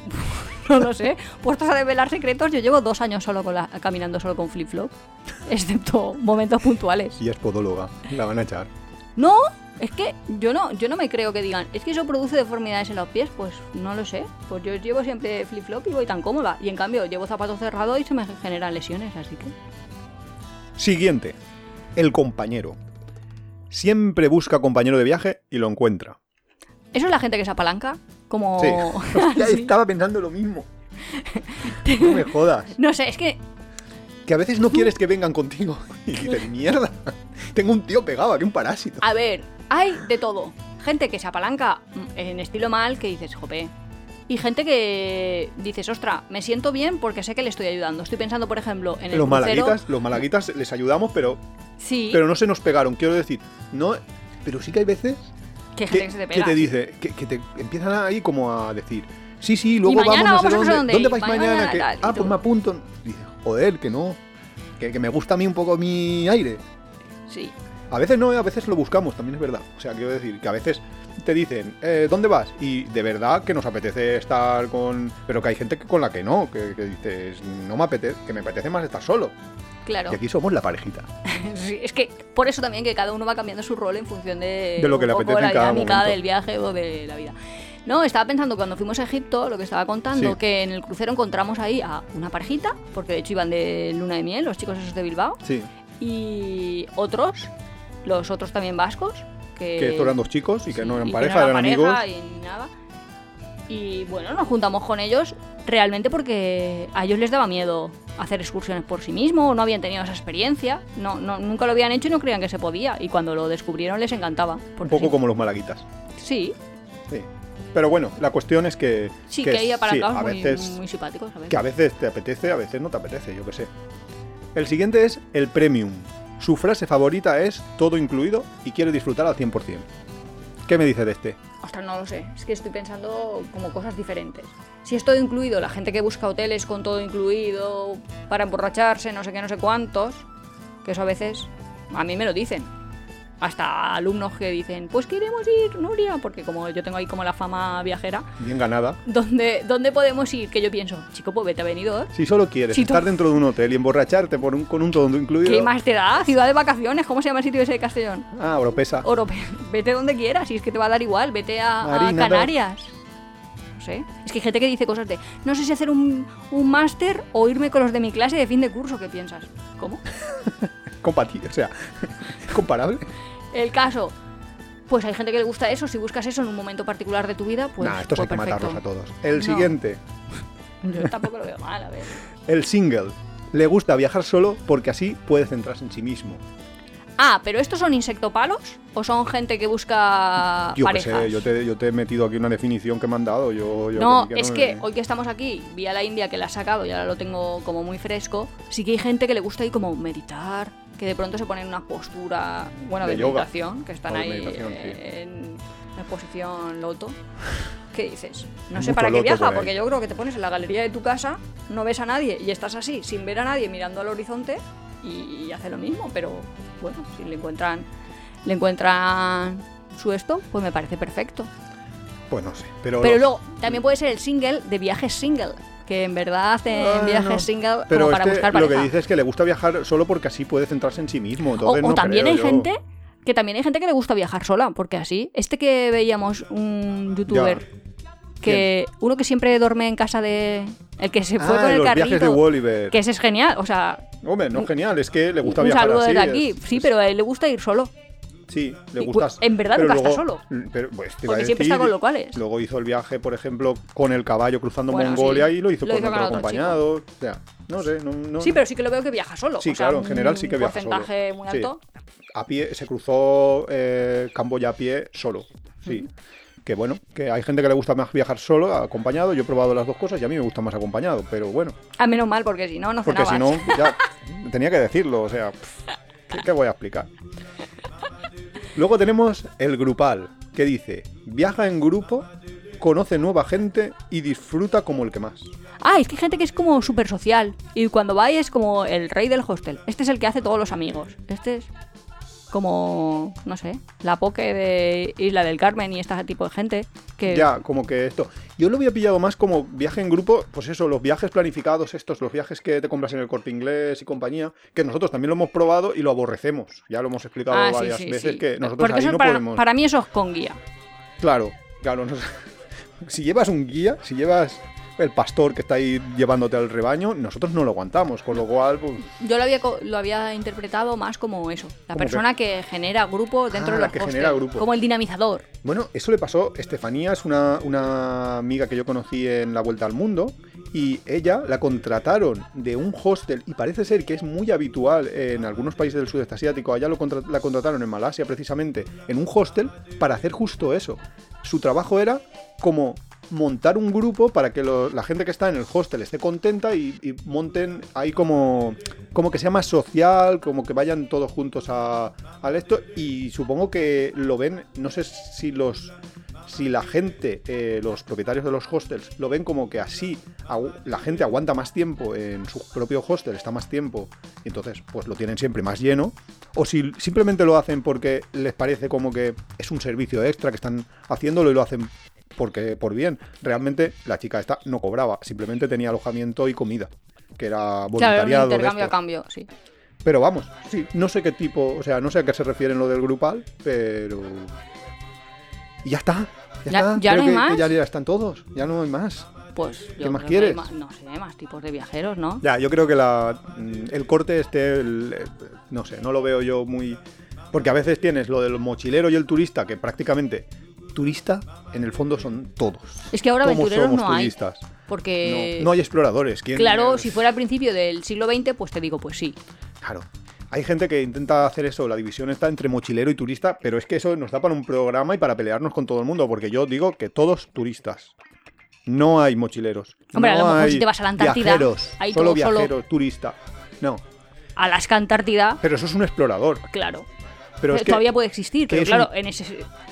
No lo sé. Puestos a develar secretos, yo llevo dos años solo con la- caminando solo con flip-flop. Excepto momentos puntuales. Y es podóloga, la van a echar. No, es que yo no, yo no me creo que digan, es que eso produce deformidades en los pies, pues no lo sé. Pues yo llevo siempre flip-flop y voy tan cómoda. Y en cambio llevo zapatos cerrados y se me generan lesiones, así que. Siguiente, el compañero. Siempre busca compañero de viaje y lo encuentra. Eso es la gente que se apalanca, como. Sí. Estaba pensando lo mismo. No me jodas. No sé, es que Que a veces no quieres que vengan contigo. Y dices, mierda. Tengo un tío pegado aquí, un parásito. A ver, hay de todo. Gente que se apalanca en estilo mal, que dices, jope. Y gente que dices, ostra, me siento bien porque sé que le estoy ayudando. Estoy pensando, por ejemplo, en el Los crucero. malaguitas, los malaguitas les ayudamos, pero, Sí, pero no se nos pegaron. Quiero decir, no. Pero sí que hay veces que que, se te que te dice, que, que te empiezan ahí como a decir, sí, sí, luego vamos, a dónde. dónde, vais mañana? mañana Que- tal, y ah, pues me apunto. Y dices, joder, que no. Que, que me gusta a mí un poco mi aire. Sí. A veces no, a veces lo buscamos, también es verdad. O sea, quiero decir que a veces te dicen, eh, ¿dónde vas? Y de verdad que nos apetece estar con... Pero que hay gente que con la que no, que, que dices, no me apetece, que me apetece más estar solo. Claro. Y aquí somos la parejita. Sí, es que por eso también que cada uno va cambiando su rol en función de, De lo que le apetece la dinámica del viaje o de la vida. No, estaba pensando cuando fuimos a Egipto, lo que estaba contando, Sí. que en el crucero encontramos ahí a una parejita, porque de hecho iban de luna de miel, los chicos esos de Bilbao, Sí. y otros, los otros también vascos, que, Que estos eran dos chicos y que sí, no eran que pareja, eran amigos. pareja y nada. Y bueno, nos juntamos con ellos realmente porque a ellos les daba miedo hacer excursiones por sí mismos, no habían tenido esa experiencia, no, no, nunca lo habían hecho y no creían que se podía. Y cuando lo descubrieron les encantaba. Un poco sí. como los malaguitas. Sí, Sí. Pero bueno, la cuestión es que. sí, que, hay sí, a muy, muy simpáticos. a veces. que a veces te apetece, a veces no te apetece, yo qué sé. El siguiente es el Premium. Su frase favorita es todo incluido y quiere disfrutar al 100%. ¿Qué me dice de este? Ostras, no lo sé. Es que estoy pensando como cosas diferentes. Si es todo incluido, la gente que busca hoteles con todo incluido para emborracharse, no sé qué, no sé cuántos, que eso a veces a mí me lo dicen. Hasta alumnos que dicen, pues queremos ir, Nuria, porque como yo tengo ahí como la fama viajera, Bien ganada. ¿dónde, ¿dónde podemos ir? Que yo pienso, chico, pues vete a Benidorm. Si solo quieres Si estar dentro de un hotel y emborracharte por un- con un todo incluido. ¿Qué más te da? Ciudad de vacaciones, ¿cómo se llama el sitio ese de Castellón? Ah, Oropesa. Oro, vete donde quieras, si es que te va a dar igual, vete a, a Canarias. No sé. Es que hay gente que dice cosas de, no sé si hacer un, un máster o irme con los de mi clase de fin de curso, ¿qué piensas? ¿Cómo? Compatible, o sea, comparable. El caso, pues hay gente que le gusta eso, si buscas eso en un momento particular de tu vida, pues... nah, estos hay pues que matarlos a todos. El No. siguiente, Yo tampoco lo veo mal, a ver. el single. Le gusta viajar solo porque así puede centrarse en sí mismo. Ah, ¿pero estos son insectopalos? ¿O son gente que busca Yo qué parejas? sé, yo te, yo te he metido aquí una definición que me han dado. Yo, yo No, es no que me- hoy que estamos aquí, vi a la India que la ha sacado y ahora lo tengo como muy fresco. Sí que hay gente que le gusta ahí como meditar, que de pronto se pone en una postura, bueno, de, De yoga. meditación, que están ahí meditación, en la posición loto. ¿Qué dices? No Hay sé para qué viaja, por porque yo creo que te pones en la galería de tu casa, no ves a nadie y estás así, sin ver a nadie, mirando al horizonte y hace lo mismo, pero bueno, si le encuentran, le encuentran su esto, pues me parece perfecto. Pues no sé. Pero, Pero luego también puede ser el single de viajes single, que en verdad hacen Ah, viajes no. Pero como para este buscar lo pareja. que dice es que le gusta viajar solo porque así puede centrarse en sí mismo. o o no también hay yo. gente que también hay gente que le gusta viajar sola, porque así, este que veíamos un youtuber que uno que siempre duerme en casa de el que se fue Ah, con el los viajes de carrito, Wolliver. que ese es genial, o sea, Hombre, no genial, es que le gusta un viajar saludo así. desde aquí. es- sí, es- pero a él le gusta ir solo. Sí, le Y, gusta. pues, en verdad pero nunca está luego- Pero, pues, te Porque siempre está decir, con locales. Luego hizo el viaje, por ejemplo, con el caballo cruzando Bueno, Mongolia sí. y lo hizo Lo con hizo otro acompañado. O sea, no sé, no, no- Sí, pero sí que lo veo que viaja solo. Sí, o sea, claro, en general sí que un viaja solo. porcentaje muy Sí. alto. a pie, se cruzó eh, Camboya a pie solo. Sí. Que bueno, que hay gente que le gusta más viajar solo, acompañado. Yo he probado las dos cosas y a mí me gusta más acompañado, pero bueno, A menos mal, porque si no, no porque si no, ya tenía que decirlo, o sea, ¿qué, qué voy a explicar? Luego tenemos el grupal, que dice, viaja en grupo, conoce nueva gente y disfruta como el que más. Ah, es que hay gente que es como súper social. Y cuando va es como el rey del hostel. Este es el que hace todos los amigos. Este es como, no sé, la poke de Isla del Carmen y este tipo de gente. Que Ya, como que esto. Yo lo había pillado más como viaje en grupo, pues eso, los viajes planificados, estos, los viajes que te compras en el corte inglés y compañía, que nosotros también lo hemos probado y lo aborrecemos. Ya lo hemos explicado Ah, varias sí, veces sí. que nosotros Porque ahí eso no para, podemos. para mí eso es con guía. Claro, claro. nos- si llevas un guía, si llevas el pastor que está ahí llevándote al rebaño, nosotros no lo aguantamos, con lo cual, pues, Yo lo había, lo había interpretado más como eso. La ¿Cómo persona que? genera grupo dentro Ah, de la los que hostels, genera grupo. Como el dinamizador. Bueno, eso le pasó. Estefanía es una, una amiga que yo conocí en la Vuelta al Mundo. Y ella la contrataron de un hostel. Y parece ser que es muy habitual en algunos países del sudeste asiático. Allá lo contra- la contrataron en Malasia precisamente. En un hostel para hacer justo eso. Su trabajo era como montar un grupo para que la gente que está en el hostel esté contenta y, monten ahí como, como que sea más social, como que vayan todos juntos a, esto. Y supongo que lo ven, no sé si los si la gente, eh, los propietarios de los hostels, lo ven como que así la gente aguanta más tiempo en su propio hostel, está más tiempo, y entonces pues lo tienen siempre más lleno, o si simplemente lo hacen porque les parece como que es un servicio extra que están haciéndolo y lo hacen porque por bien. Realmente la chica esta no cobraba, simplemente tenía alojamiento y comida, que era Claro, voluntariado. de intercambio a cambio, sí. Pero vamos, sí, no sé qué tipo, o sea, no sé a qué se refieren lo del grupal, pero. Y ya está. Ya, Ya- está. ya Creo no hay que, más. que ya ya están todos, ya no hay más. Pues ¿Qué yo más quieres? no sé, hay más tipos de viajeros, ¿no? Ya, yo creo que la, mm, el corte este, el- no sé, no lo veo yo muy, Porque a veces tienes lo del mochilero y el turista, que prácticamente turista en el fondo son todos. Es que ahora aventureros no hay. turistas. Porque, No, no hay exploradores. ¿Quién- claro, si fuera al principio del siglo XX, pues te digo, pues sí. Claro. Hay gente que intenta hacer eso, la división está entre mochilero y turista, pero es que eso nos da para un programa y para pelearnos con todo el mundo, porque yo digo que todos turistas. No hay mochileros. Hombre, a no lo mejor hay si te vas a la Antártida, Viajeros, ahí solo todo solo- viajeros, turista. No, Alaska, Antártida, pero eso es un explorador. claro. Pero es que todavía puede existir, pero claro, un- en ese...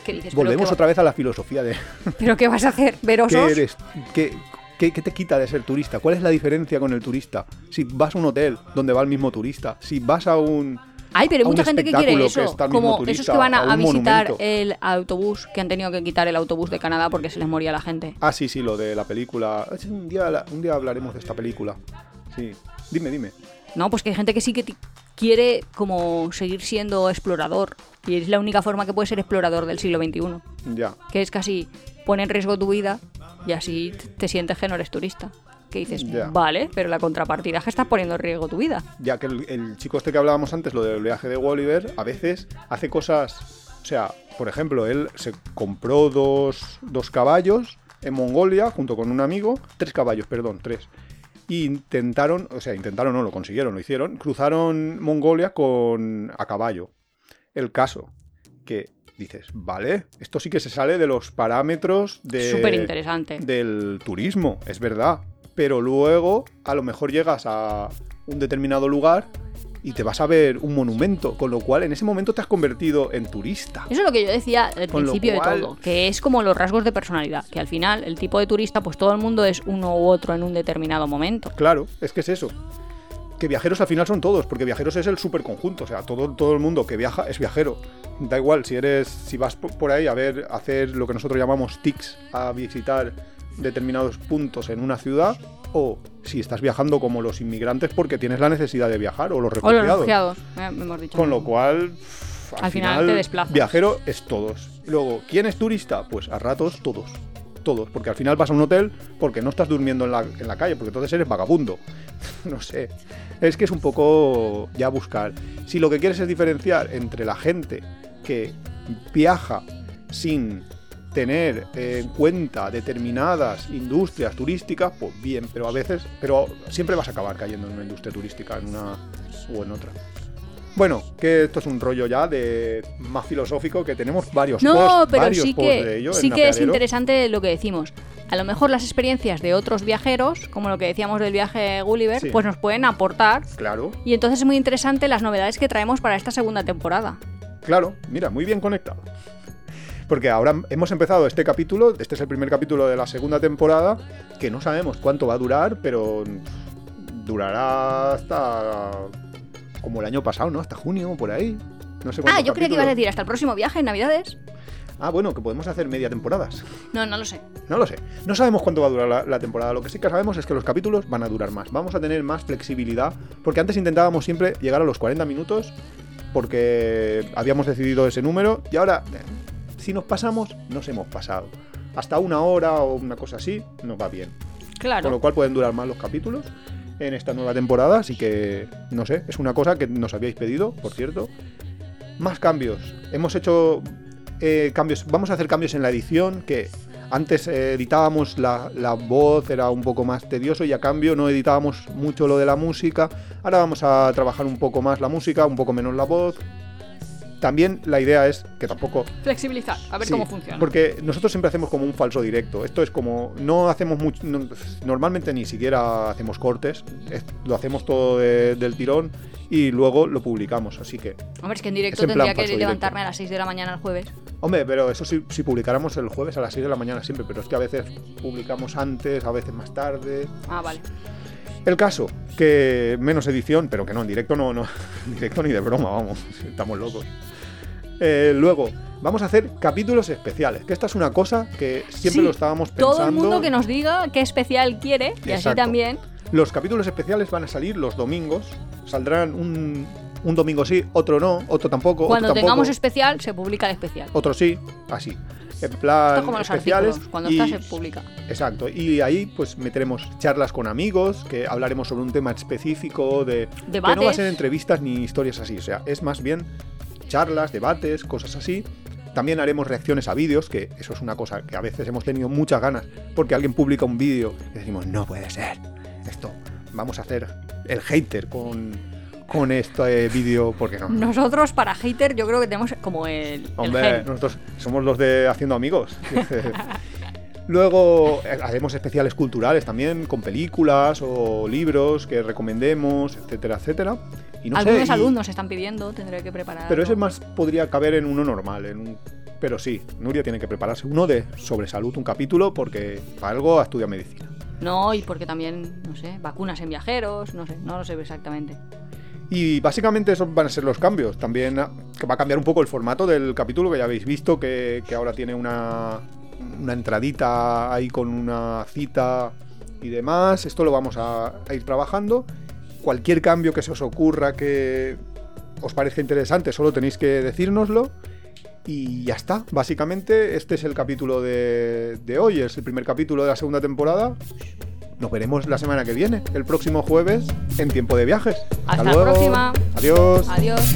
¿qué dices? ¿Pero volvemos qué otra vez a la filosofía de ¿Pero qué vas a hacer? ¿Ver ¿qué eres? ¿Qué, qué, qué te quita de ser turista? ¿Cuál es la diferencia con el turista? Si vas a un hotel donde va el mismo turista, si vas a un Ay, pero hay mucha gente que quiere eso. que como turista, esos que van a, a un a visitar monumento. el autobús, que han tenido que quitar el autobús de Canadá porque se les moría la gente. Ah, sí, sí, lo de la película. Un día, un día hablaremos de esta película. Sí. Dime, dime. No, pues que hay gente que sí que quiere como seguir siendo explorador. Y es la única forma que puede ser explorador del siglo XXI. Ya. Que es casi pone en riesgo tu vida y así te sientes que no eres turista. Que dices, Ya. vale, pero la contrapartida es que estás poniendo en riesgo tu vida. Ya que el, el chico este que hablábamos antes, lo del viaje de Oliver, a veces hace cosas. O sea, por ejemplo, él se compró dos, dos caballos en Mongolia junto con un amigo. Tres caballos, perdón, tres. Y intentaron, o sea, intentaron, no lo consiguieron, lo hicieron. Cruzaron Mongolia con a caballo. El caso que dices, vale, esto sí que se sale de los parámetros de, Súper interesante. del turismo, es verdad. Pero luego a lo mejor llegas a un determinado lugar y te vas a ver un monumento, con lo cual en ese momento te has convertido en turista. Eso es lo que yo decía al Con principio cual- de todo, que es como los rasgos de personalidad, que al final el tipo de turista, pues todo el mundo es uno u otro en un determinado momento. Claro, es que es eso. Que viajeros al final son todos, porque viajeros es el superconjunto, o sea, todo, todo el mundo que viaja es viajero. Da igual si eres, si vas por por ahí a ver, a hacer lo que nosotros llamamos tics, a visitar determinados puntos en una ciudad, o si estás viajando como los inmigrantes porque tienes la necesidad de viajar, o los O refugiados. los refugiados, hemos dicho. Con lo cual, al, Al final te desplazas. Viajero es todos. Luego, ¿quién es turista? Pues a ratos todos. Todos. Porque al final vas a un hotel porque no estás durmiendo en la, en la calle, porque entonces eres vagabundo. no sé. Es que es un poco ya buscar. Si lo que quieres es diferenciar entre la gente que viaja sin tener en cuenta determinadas industrias turísticas, pues bien, pero a veces, pero siempre vas a acabar cayendo en una industria turística, en una o en otra. Bueno, que esto es un rollo ya de más filosófico que tenemos varios No, posts, pero varios sí posts de que, ello sí que es interesante lo que decimos. A lo mejor las experiencias de otros viajeros, como lo que decíamos del viaje Gulliver, Sí. pues nos pueden aportar. Claro, Y entonces es muy interesante las novedades que traemos para esta segunda temporada. claro, mira, muy bien conectado. Porque ahora hemos empezado este capítulo, este es el primer capítulo de la segunda temporada, que no sabemos cuánto va a durar, pero durará hasta como el año pasado, ¿no? Hasta junio, por ahí. No sé Ah, yo creía que ibas a decir hasta el próximo viaje en Navidades. Ah, bueno, que podemos hacer media temporadas. No, no lo sé. No lo sé. No sabemos cuánto va a durar la, la temporada. Lo que sí que sabemos es que los capítulos van a durar más. Vamos a tener más flexibilidad. Porque antes intentábamos siempre llegar a los 40 minutos. Porque habíamos decidido ese número. Y ahora, si nos pasamos, nos hemos pasado. Hasta una hora o una cosa así nos va bien. Claro. Con lo cual pueden durar más los capítulos en esta nueva temporada. Así que, no sé, es una cosa que nos habíais pedido, por cierto. Más cambios. Hemos hecho eh, cambios. Vamos a hacer cambios en la edición. Que antes eh, editábamos la, la voz, era un poco más tedioso. Y a cambio no editábamos mucho lo de la música. Ahora vamos a trabajar un poco más la música, un poco menos la voz. También la idea es que tampoco Flexibilizar, a ver Sí, cómo funciona. Porque nosotros siempre hacemos como un falso directo. Esto es como. No hacemos mucho. no- normalmente ni siquiera hacemos cortes. es- lo hacemos todo de- del tirón y luego lo publicamos. Así que. Hombre, es que en directo en tendría que levantarme directo. a las 6 de la mañana el jueves. Hombre, pero eso sí, si publicáramos el jueves a las 6 de la mañana siempre. Pero es que a veces publicamos antes, a veces más tarde. Ah, vale. El caso, que menos edición, pero que no, en directo no, no. En directo ni de broma, vamos. Estamos locos. Eh, luego, vamos a hacer capítulos especiales. Que esta es una cosa que siempre Sí, lo estábamos pensando. Todo el mundo que nos diga qué especial quiere y así también. Los capítulos especiales van a salir los domingos. Saldrán un, un domingo sí, otro no, otro tampoco. Cuando otro tengamos tampoco, especial, se publica el especial. Otro sí, así. En plan. Esto es como los especiales. cuando y- está se publica. Exacto. Y ahí pues meteremos charlas con amigos, que hablaremos sobre un tema específico de. Que no va a Debates. ser entrevistas ni historias así. O sea, es más bien charlas, debates, cosas así. También haremos reacciones a vídeos, que eso es una cosa que a veces hemos tenido muchas ganas, porque alguien publica un vídeo y decimos, no puede ser, esto, vamos a hacer el hater con, con este vídeo, porque no. Nosotros para hater yo creo que tenemos como el... el Hombre, gen. nosotros somos los de Haciendo Amigos. Luego eh, haremos especiales culturales también, con películas o libros que recomendemos, etcétera, etcétera. Y no sé, Algunos y- alumnos están pidiendo, tendré que preparar. Pero ese más podría caber en uno normal, en un... Pero sí, Nuria tiene que prepararse uno de sobre salud, un capítulo, porque para algo ha estudiado medicina. No, y porque también, no sé, vacunas en viajeros, no sé, no lo sé exactamente. Y básicamente esos van a ser los cambios. También ah, va a cambiar un poco el formato del capítulo, que ya habéis visto, que, ahora tiene una, una entradita ahí con una cita y demás. Esto lo vamos a, ir trabajando. Cualquier cambio que se os ocurra que os parezca interesante, solo tenéis que decírnoslo. Y ya está. Básicamente, este es el capítulo de hoy. Es el primer capítulo de la segunda temporada. Nos veremos la semana que viene, el próximo jueves, en tiempo de viajes. Hasta la próxima. Adiós. Adiós.